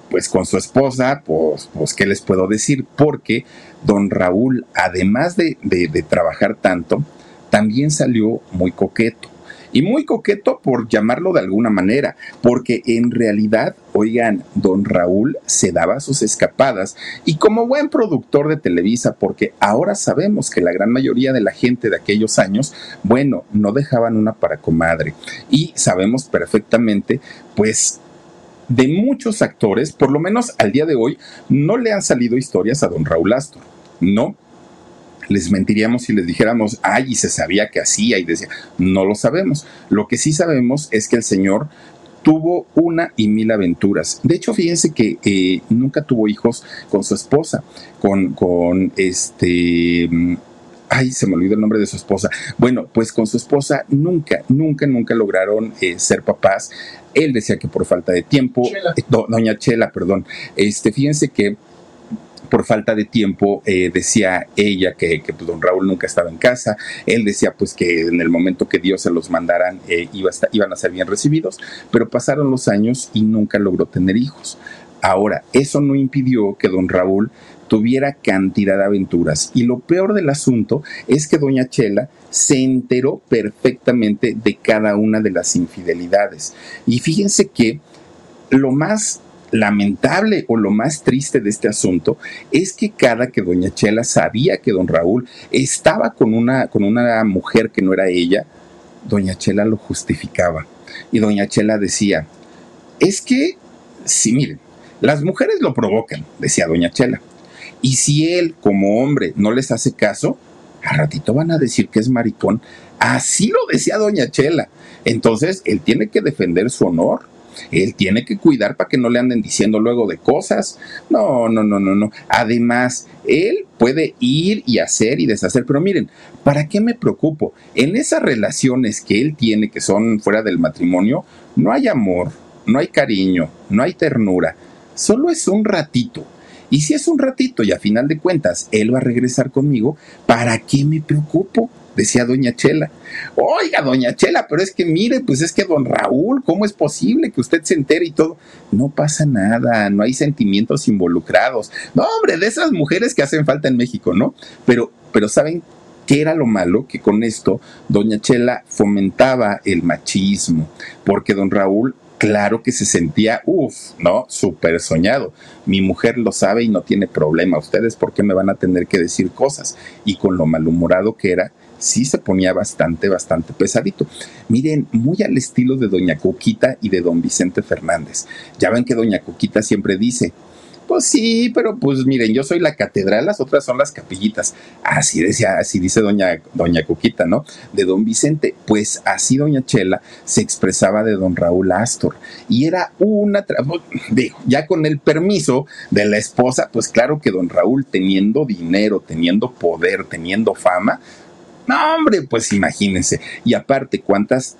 [SPEAKER 1] pues con su esposa, pues, pues ¿qué les puedo decir? Porque don Raúl, además de, de trabajar tanto, también salió muy coqueto y muy coqueto por llamarlo de alguna manera, porque en realidad, oigan, don Raúl se daba sus escapadas y como buen productor de Televisa, porque ahora sabemos que la gran mayoría de la gente de aquellos años, bueno, no dejaban una para comadre y sabemos perfectamente, pues, de muchos actores, por lo menos al día de hoy, no le han salido historias a don Raúl Astor, ¿no? Les mentiríamos si les dijéramos, ay, y se sabía que hacía y decía, no lo sabemos. Lo que sí sabemos es que el Señor tuvo una y mil aventuras. De hecho, fíjense que eh, nunca tuvo hijos con su esposa, con, con este... Ay, se me olvidó el nombre de su esposa. Bueno, pues con su esposa nunca, nunca, nunca lograron eh, ser papás. Él decía que por falta de tiempo, eh, doña Chela, perdón. Este, fíjense que por falta de tiempo, eh, decía ella que, pues, don Raúl nunca estaba en casa, él decía pues que en el momento que Dios se los mandaran eh, iba iban a ser bien recibidos, pero pasaron los años y nunca logró tener hijos. Ahora, eso no impidió que don Raúl tuviera cantidad de aventuras. Y lo peor del asunto es que doña Chela se enteró perfectamente de cada una de las infidelidades. Y fíjense que lo más lamentable o lo más triste de este asunto es que cada que doña Chela sabía que don Raúl estaba con una, con una mujer que no era ella, doña Chela lo justificaba. Y doña Chela decía, es que, sí, miren, las mujeres lo provocan, decía doña Chela. Y si él, como hombre, no les hace caso, a ratito van a decir que es maricón. Así lo decía doña Chela. Entonces, él tiene que defender su honor él tiene que cuidar para que no le anden diciendo luego de cosas. No, no, no, no, no. Además, él puede ir y hacer y deshacer, pero miren, ¿para qué me preocupo? En esas relaciones que él tiene que son fuera del matrimonio, no hay amor, no hay cariño, no hay ternura, solo es un ratito. Y si es un ratito y a final de cuentas él va a regresar conmigo, ¿para qué me preocupo? Decía doña Chela. Oiga, doña Chela, pero es que mire, pues es que don Raúl, ¿cómo es posible que usted se entere y todo? No pasa nada, no hay sentimientos involucrados. No, hombre, de esas mujeres que hacen falta en México, ¿no? Pero, pero ¿saben qué era lo malo? Que con esto doña Chela fomentaba el machismo, porque don Raúl claro que se sentía, uff, ¿no? Súper soñado. Mi mujer lo sabe y no tiene problema. Ustedes, ¿por qué me van a tener que decir cosas? Y con lo malhumorado que era, sí se ponía bastante, bastante pesadito. Miren, muy al estilo de Doña Coquita y de Don Vicente Fernández. Ya ven que Doña Coquita siempre dice, pues sí, pero pues miren, yo soy la catedral, las otras son las capillitas. Así decía, así dice doña, doña Coquita, ¿no? De don Vicente. Pues así doña Chela se expresaba de don Raúl Astor. Y era una, digo, ya con el permiso de la esposa, pues claro que don Raúl teniendo dinero, teniendo poder, teniendo fama, no, hombre, pues imagínense. Y aparte, cuántas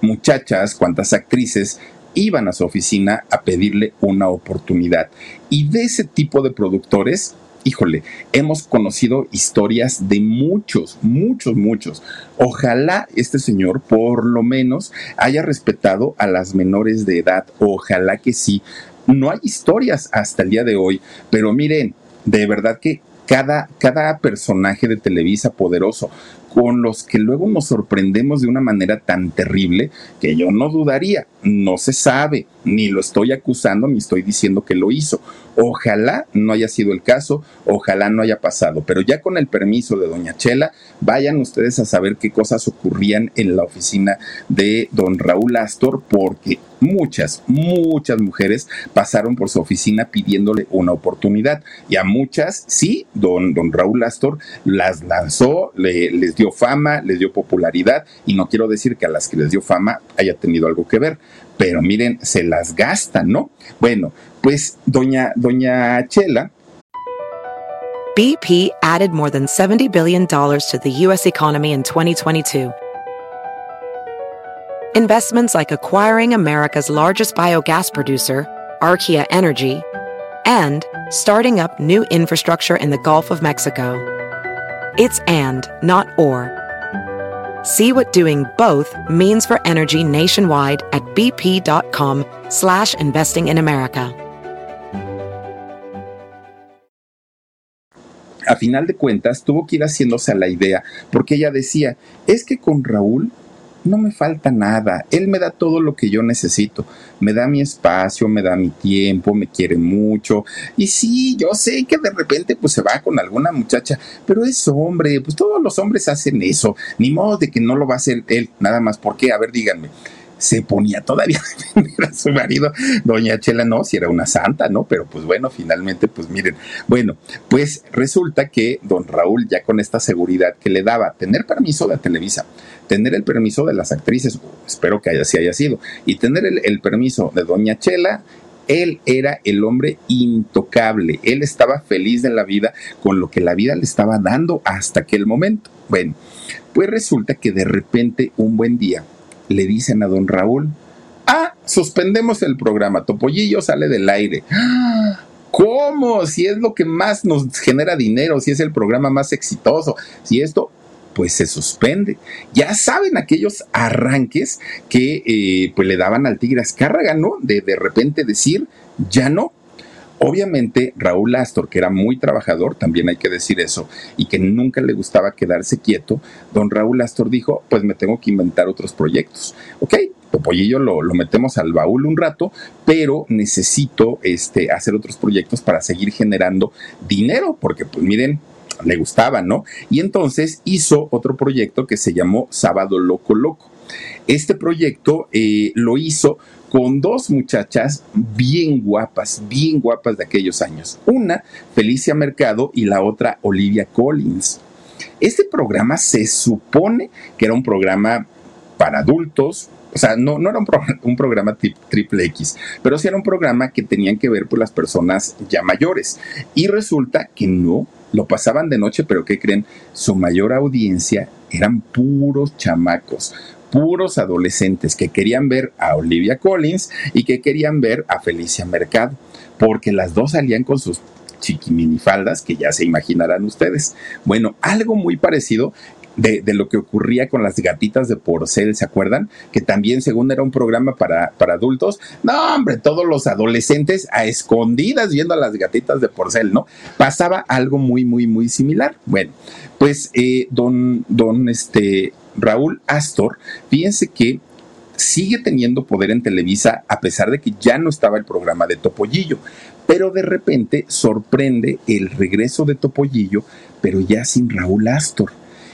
[SPEAKER 1] muchachas, cuántas actrices iban a su oficina a pedirle una oportunidad. Y de ese tipo de productores, híjole, hemos conocido historias de muchos, muchos, muchos. Ojalá este señor por lo menos haya respetado a las menores de edad. Ojalá que sí. No hay historias hasta el día de hoy, pero miren, de verdad que cada, cada personaje de Televisa poderoso, con los que luego nos sorprendemos de una manera tan terrible que yo no dudaría, no se sabe, ni lo estoy acusando, ni estoy diciendo que lo hizo. Ojalá no haya sido el caso, ojalá no haya pasado, pero ya con el permiso de doña Chela, vayan ustedes a saber qué cosas ocurrían en la oficina de don Raúl Astor, porque muchas, muchas mujeres pasaron por su oficina pidiéndole una oportunidad. Y a muchas, sí, don, don Raúl Astor las lanzó, les dio fama, les dio popularidad. Y no quiero decir que a las que les dio fama haya tenido algo que ver, pero miren, se las gastan, ¿no? Bueno, pues doña, doña Chela.
[SPEAKER 2] BP added more than $70 billion to the U.S. economy in 2022. Investments like acquiring America's largest biogas producer, Archaea Energy, and starting up new infrastructure in the Gulf of Mexico. It's and, not or. See what doing both means for energy nationwide at bp.com slash investing in America.
[SPEAKER 1] A final de cuentas, tuvo que ir haciéndose a la idea, porque ella decía, es que con Raúl no me falta nada. Él me da todo lo que yo necesito. Me da mi espacio, me da mi tiempo, me quiere mucho. Y sí, yo sé que de repente pues se va con alguna muchacha, pero es hombre, pues todos los hombres hacen eso. Ni modo de que no lo va a hacer él, nada más. ¿Por qué? A ver, díganme. Se ponía todavía a defender a su marido. Doña Chela no, si era una santa, ¿no? Pero pues bueno, finalmente, pues miren, bueno, pues resulta que don Raúl ya con esta seguridad que le daba tener permiso de Televisa, tener el permiso de las actrices, espero que así haya sido, y tener el, el permiso de doña Chela, él era el hombre intocable, él estaba feliz de la vida con lo que la vida le estaba dando hasta aquel momento. Bueno, pues resulta que de repente un buen día le dicen a don Raúl, ah, suspendemos el programa, Topollillo sale del aire. ¿Cómo? Si es lo que más nos genera dinero, si es el programa más exitoso, si esto, pues se suspende. Ya saben aquellos arranques que eh, pues le daban al Tigre Azcárraga, ¿no? De de repente decir, ya no, Obviamente Raúl Astor, que era muy trabajador, también hay que decir eso, y que nunca le gustaba quedarse quieto, don Raúl Astor dijo, pues me tengo que inventar otros proyectos. Ok, Topollillo lo, lo metemos al baúl un rato, pero necesito este, hacer otros proyectos para seguir generando dinero, porque pues miren, le gustaba, ¿no? Y entonces hizo otro proyecto que se llamó Sábado Loco Loco. Este proyecto eh, lo hizo con dos muchachas bien guapas, bien guapas de aquellos años. Una, Felicia Mercado, y la otra, Olivia Collins. Este programa se supone que era un programa para adultos, o sea, no, era un, programa triple X, pero sí era un programa que tenían que ver por las personas ya mayores. Y resulta que no, lo pasaban de noche, pero ¿qué creen? Su mayor audiencia eran puros chamacos, puros adolescentes que querían ver a Olivia Collins y que querían ver a Felicia Mercado, porque las dos salían con sus chiquiminifaldas que ya se imaginarán ustedes. Bueno, algo muy parecido de, lo que ocurría con las gatitas de Porcel, ¿se acuerdan? Que también, según era un programa para, para adultos, no, hombre, todos los adolescentes a escondidas viendo a las gatitas de Porcel, ¿no? Pasaba algo muy, muy, muy similar. Bueno, pues eh, don, don, este, Raúl Astor, fíjense que sigue teniendo poder en Televisa a pesar de que ya no estaba el programa de Topollillo, pero de repente sorprende el regreso de Topollillo, pero ya sin Raúl Astor.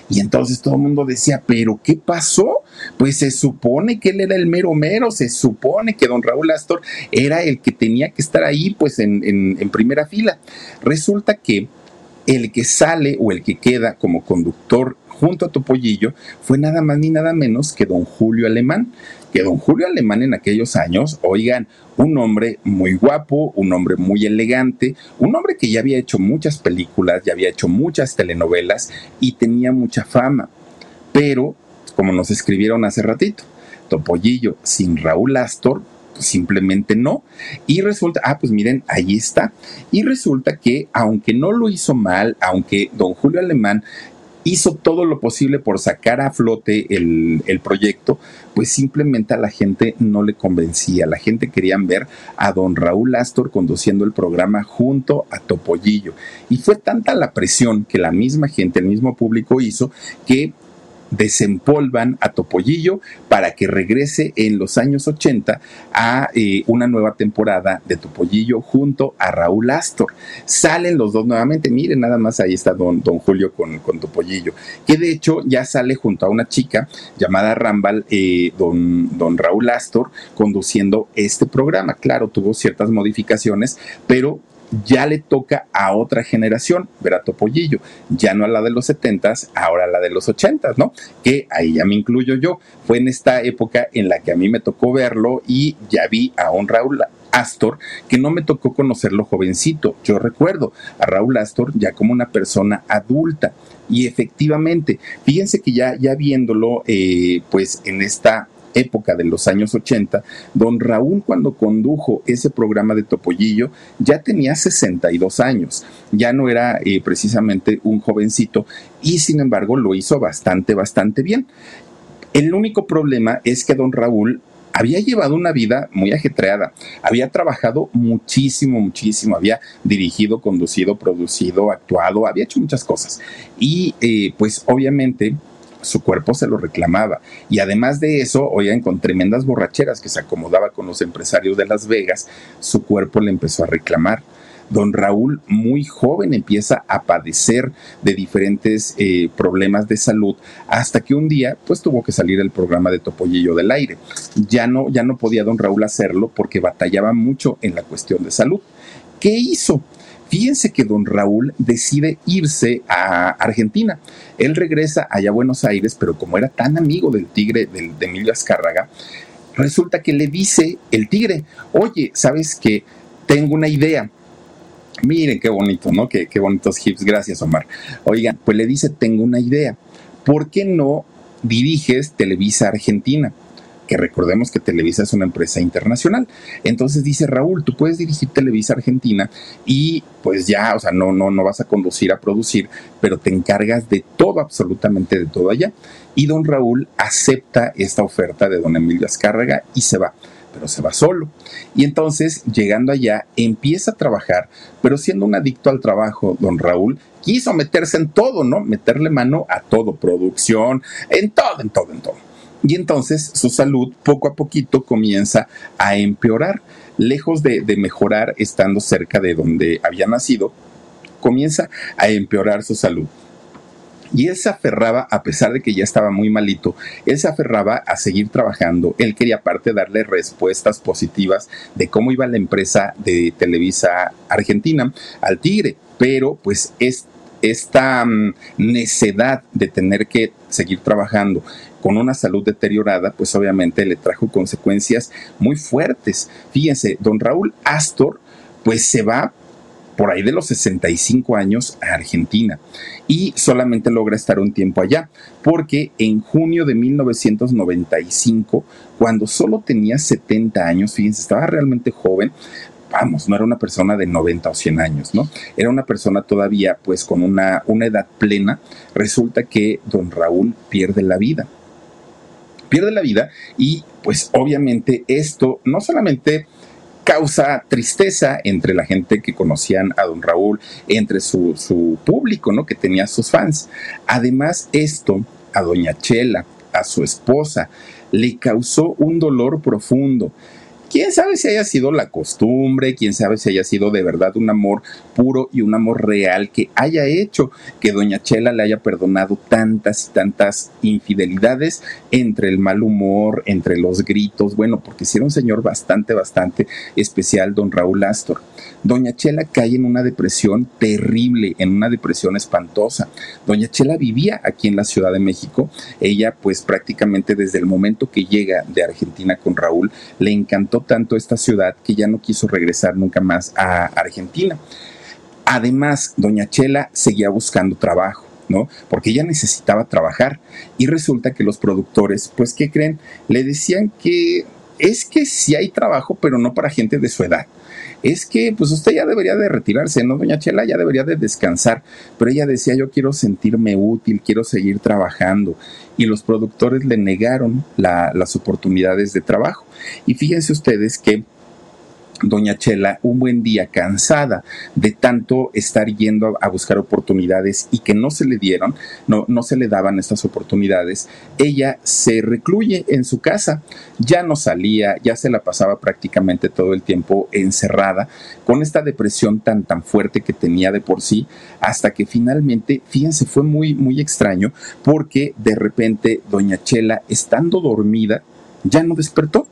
[SPEAKER 1] Y entonces todo el mundo decía, pero ¿qué pasó? Pues se supone que él era el mero mero, se supone que don Raúl Astor era el que tenía que estar ahí pues en, en primera fila. Resulta que el que sale o el que queda como conductor junto a Topollillo fue nada más ni nada menos que don Julio Alemán. Que don Julio Alemán en aquellos años, oigan, un hombre muy guapo, un hombre muy elegante, un hombre que ya había hecho muchas películas, ya había hecho muchas telenovelas y tenía mucha fama. Pero, como nos escribieron hace ratito, Topollillo sin Raúl Astor simplemente no. Y resulta, ah, pues miren, ahí está. Y resulta que, aunque no lo hizo mal, aunque don Julio Alemán hizo todo lo posible por sacar a flote el, proyecto, pues simplemente a la gente no le convencía. La gente quería ver a don Raúl Astor conduciendo el programa junto a Topollillo. Y fue tanta la presión que la misma gente, el mismo público hizo que desempolvan a Topollillo para que regrese en los años 80 a eh, una nueva temporada de Topollillo junto a Raúl Astor. Salen los dos nuevamente, miren, nada más ahí está don, don Julio con, con Topollillo, que de hecho ya sale junto a una chica llamada Rambal, eh, don, don Raúl Astor, conduciendo este programa. Claro, tuvo ciertas modificaciones, pero ya le toca a otra generación ver a Topollillo, ya no a la de los setentas, ahora a la de los ochentas, ¿no? Que ahí ya me incluyo yo. Fue en esta época en la que a mí me tocó verlo y ya vi a un Raúl Astor, que no me tocó conocerlo jovencito. Yo recuerdo a Raúl Astor ya como una persona adulta. Y efectivamente, fíjense que ya, ya viéndolo, eh, pues en esta época de los años 80, don Raúl cuando condujo ese programa de Topollillo ya tenía 62 años, ya no era eh, precisamente un jovencito y sin embargo lo hizo bastante, bastante bien. El único problema es que don Raúl había llevado una vida muy ajetreada, había trabajado muchísimo, muchísimo, había dirigido, conducido, producido, actuado, había hecho muchas cosas. Y eh, pues obviamente su cuerpo se lo reclamaba. Y además de eso, oigan, con tremendas borracheras que se acomodaba con los empresarios de Las Vegas, su cuerpo le empezó a reclamar. don Raúl muy joven empieza a padecer de diferentes eh, problemas de salud hasta que un día pues tuvo que salir el programa de Topollillo del aire. Ya no, ya no podía don Raúl hacerlo porque batallaba mucho en la cuestión de salud. ¿Qué hizo? Fíjense que don Raúl decide irse a Argentina. Él regresa allá a Buenos Aires, pero como era tan amigo del tigre de Emilio Azcárraga, resulta que le dice el tigre, oye, ¿sabes qué? Tengo una idea. Miren qué bonito, ¿no? Qué, qué bonitos hips. Gracias, Omar. Oigan, pues le dice, tengo una idea. ¿Por qué no diriges Televisa Argentina? Que recordemos que Televisa es una empresa internacional. Entonces dice Raúl, tú puedes dirigir Televisa Argentina y pues ya, o sea, no, no, no vas a conducir a producir, pero te encargas de todo, absolutamente de todo allá. Y don Raúl acepta esta oferta de don Emilio Azcárraga y se va pero se va solo. Y entonces, llegando allá, empieza a trabajar, pero siendo un adicto al trabajo, don Raúl quiso meterse en todo, ¿no? Meterle mano a todo, producción, en todo, en todo, en todo. Y entonces su salud poco a poquito comienza a empeorar. Lejos de, mejorar estando cerca de donde había nacido, comienza a empeorar su salud. Y él se aferraba, a pesar de que ya estaba muy malito, él se aferraba a seguir trabajando. Él quería aparte darle respuestas positivas de cómo iba la empresa de Televisa Argentina al Tigre. Pero pues esta mm, necedad de tener que seguir trabajando con una salud deteriorada, pues obviamente le trajo consecuencias muy fuertes. Fíjense, don Raúl Astor, pues se va por ahí de los 65 años a Argentina y solamente logra estar un tiempo allá, porque en junio de 1995, cuando solo tenía 70 años, fíjense, estaba realmente joven, vamos, no era una persona de 90 o 100 años, ¿no? Era una persona todavía pues con una, una edad plena, resulta que don Raúl pierde la vida pierde la vida y pues obviamente esto no solamente causa tristeza entre la gente que conocían a don Raúl, entre su, su público, ¿no? Que tenía sus fans. Además, esto a doña Chela, a su esposa, le causó un dolor profundo Quién sabe si haya sido la costumbre, quién sabe si haya sido de verdad un amor puro y un amor real que haya hecho que doña Chela le haya perdonado tantas y tantas infidelidades entre el mal humor, entre los gritos, bueno, porque si era un señor bastante, bastante especial, don Raúl Astor. Doña Chela cae en una depresión terrible, en una depresión espantosa. Doña Chela vivía aquí en la Ciudad de México. Ella, pues prácticamente desde el momento que llega de Argentina con Raúl, le encantó tanto esta ciudad que ya no quiso regresar nunca más a Argentina. Además, doña Chela seguía buscando trabajo. ¿no? Porque ella necesitaba trabajar y resulta que los productores, pues, ¿qué creen? Le decían que es que sí hay trabajo, pero no para gente de su edad es que pues usted ya debería de retirarse, ¿no? Doña Chela ya debería de descansar, pero ella decía, yo quiero sentirme útil, quiero seguir trabajando. Y los productores le negaron las oportunidades de trabajo. Y fíjense ustedes que doña Chela un buen día cansada de tanto estar yendo a, buscar oportunidades y que no se le dieron, no, no se le daban estas oportunidades, ella se recluye en su casa, ya no salía, ya se la pasaba prácticamente todo el tiempo encerrada con esta depresión tan tan fuerte que tenía de por sí, hasta que finalmente, fíjense, fue muy muy extraño porque de repente doña Chela estando dormida ya no despertó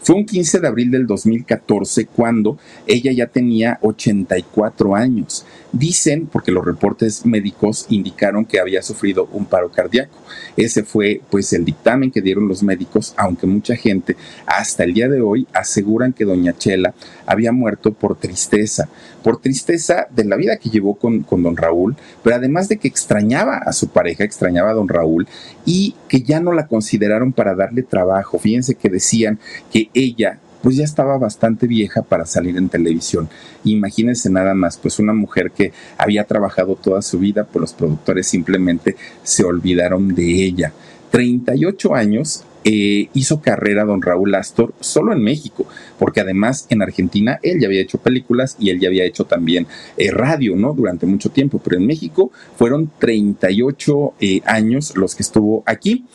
[SPEAKER 1] fue un 15 de abril del 2014 cuando ella ya tenía 84 años. Dicen, porque los reportes médicos indicaron que había sufrido un paro cardíaco. Ese fue pues el dictamen que dieron los médicos, aunque mucha gente hasta el día de hoy aseguran que doña Chela había muerto por tristeza, por tristeza de la vida que llevó con, con don Raúl, pero además de que extrañaba a su pareja, extrañaba a don Raúl y que ya no la consideraron para darle trabajo. Fíjense que decían que ella pues ya estaba bastante vieja para salir en televisión. Imagínense nada más, pues una mujer que había trabajado toda su vida, pues los productores simplemente se olvidaron de ella. 38 años eh, hizo carrera don Raúl Astor solo en México, porque además en Argentina él ya había hecho películas y él ya había hecho también eh, radio, ¿no? Durante mucho tiempo, pero en México fueron 38 eh, años los que estuvo aquí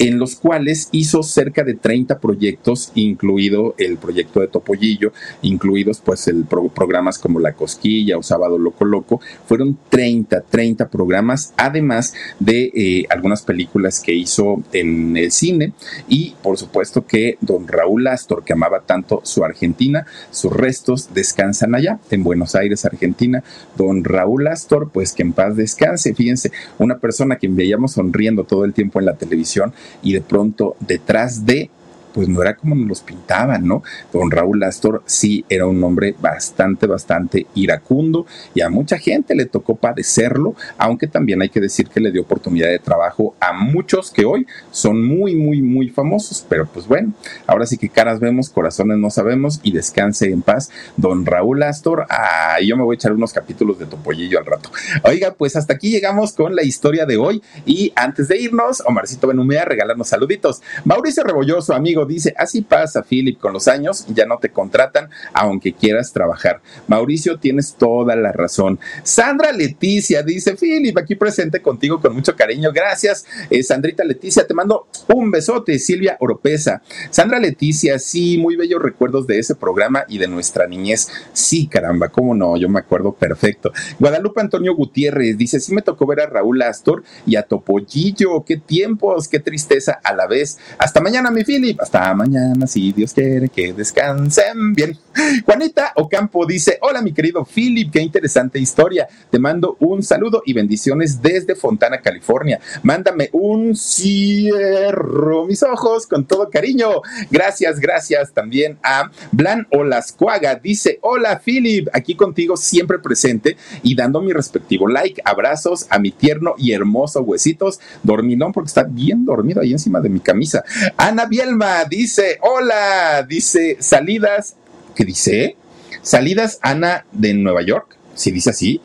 [SPEAKER 1] en los cuales hizo cerca de 30 proyectos, incluido el proyecto de Topollillo, incluidos pues el programas como La Cosquilla o Sábado Loco Loco, fueron 30, 30 programas, además de eh, algunas películas que hizo en el cine. Y por supuesto que don Raúl Astor, que amaba tanto su Argentina, sus restos descansan allá, en Buenos Aires, Argentina. Don Raúl Astor, pues que en paz descanse, fíjense, una persona que veíamos sonriendo todo el tiempo en la televisión y de pronto detrás de pues no era como nos los pintaban, ¿no? Don Raúl Astor sí era un hombre bastante, bastante iracundo y a mucha gente le tocó padecerlo, aunque también hay que decir que le dio oportunidad de trabajo a muchos que hoy son muy, muy, muy famosos, pero pues bueno, ahora sí que caras vemos, corazones no sabemos y descanse en paz, don Raúl Astor. Ah, yo me voy a echar unos capítulos de Topollillo al rato. Oiga, pues hasta aquí llegamos con la historia de hoy y antes de irnos, Omarcito Benumea, regalarnos saluditos. Mauricio Rebolloso, amigo dice, así pasa, Philip, con los años ya no te contratan aunque quieras trabajar. Mauricio, tienes toda la razón. Sandra Leticia dice, Philip, aquí presente contigo con mucho cariño. Gracias. Eh, Sandrita Leticia, te mando un besote. Silvia Oropesa. Sandra Leticia, sí, muy bellos recuerdos de ese programa y de nuestra niñez. Sí, caramba, cómo no, yo me acuerdo perfecto. Guadalupe Antonio Gutiérrez dice, sí me tocó ver a Raúl Astor y a Topollillo. Qué tiempos, qué tristeza a la vez. Hasta mañana, mi Philip mañana, si Dios quiere que descansen bien. Juanita Ocampo dice, hola mi querido Philip, qué interesante historia. Te mando un saludo y bendiciones desde Fontana, California. Mándame un cierro mis ojos con todo cariño. Gracias, gracias también a Blan Olascuaga. Dice, hola Philip, aquí contigo siempre presente y dando mi respectivo like. Abrazos a mi tierno y hermoso huesitos. Dormilón porque está bien dormido ahí encima de mi camisa. Ana Bielma, dice, hola, dice, salidas, ¿qué dice? Salidas Ana de Nueva York, si dice así.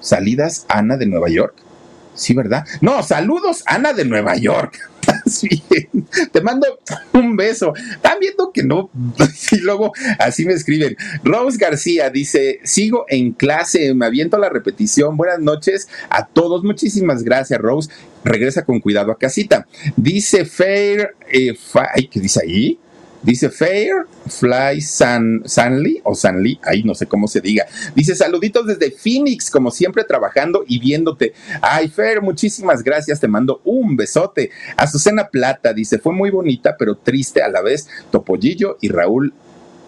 [SPEAKER 1] Salidas Ana de Nueva York. Sí, ¿verdad? No, saludos Ana de Nueva York. Te mando un beso. Están viendo que no. Y luego así me escriben. Rose García dice: Sigo en clase, me aviento la repetición. Buenas noches a todos. Muchísimas gracias, Rose. Regresa con cuidado a casita. Dice Fair. Eh, ¿Qué dice ahí? Dice Fair Fly San, Sanly o Sanly, ahí no sé cómo se diga. Dice saluditos desde Phoenix, como siempre trabajando y viéndote. Ay, Fair, muchísimas gracias, te mando un besote. Azucena Plata dice, fue muy bonita, pero triste a la vez. Topollillo y Raúl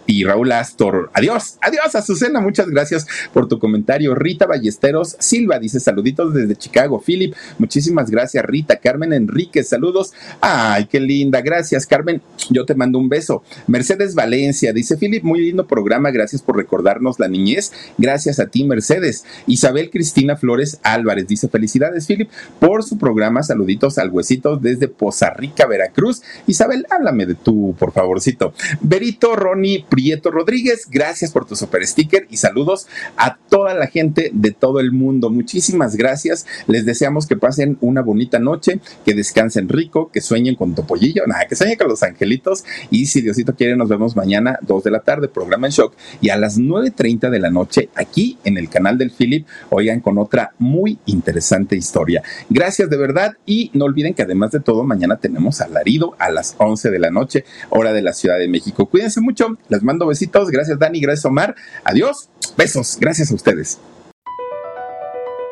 [SPEAKER 1] y Raúl Astor. Adiós, adiós, Azucena, muchas gracias por tu comentario. Rita Ballesteros Silva dice saluditos desde Chicago. Philip, muchísimas gracias, Rita. Carmen Enríquez, saludos. Ay, qué linda, gracias, Carmen. Yo te mando un beso. Mercedes Valencia dice, Philip, muy lindo programa, gracias por recordarnos la niñez. Gracias a ti, Mercedes. Isabel Cristina Flores Álvarez dice, felicidades, Philip, por su programa. Saluditos al huesito desde Poza Rica, Veracruz. Isabel, háblame de tú, por favorcito. Berito Ronnie Prieto Rodríguez, gracias por tu super sticker y saludos a toda la gente de todo el mundo. Muchísimas gracias. Les deseamos que pasen una bonita noche, que descansen rico, que sueñen con Topollillo, nada, que sueñen con los angelitos y si Diosito quiere nos vemos mañana 2 de la tarde, programa en shock y a las 9.30 de la noche aquí en el canal del Philip, oigan con otra muy interesante historia. Gracias de verdad y no olviden que además de todo mañana tenemos alarido a las 11 de la noche, hora de la Ciudad de México. Cuídense mucho, les mando besitos. Gracias, Dani. Gracias, Omar. Adiós. Besos. Gracias a ustedes.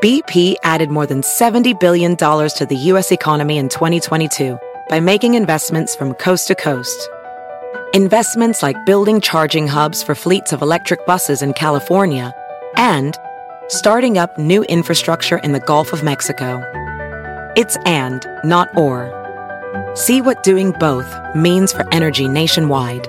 [SPEAKER 2] BP added more than $70 billion to the U.S. economy in 2022 by making investments from coast to coast. Investments like building charging hubs for fleets of electric buses in California and starting up new infrastructure in the Gulf of Mexico. It's and, not or. See what doing both means for energy nationwide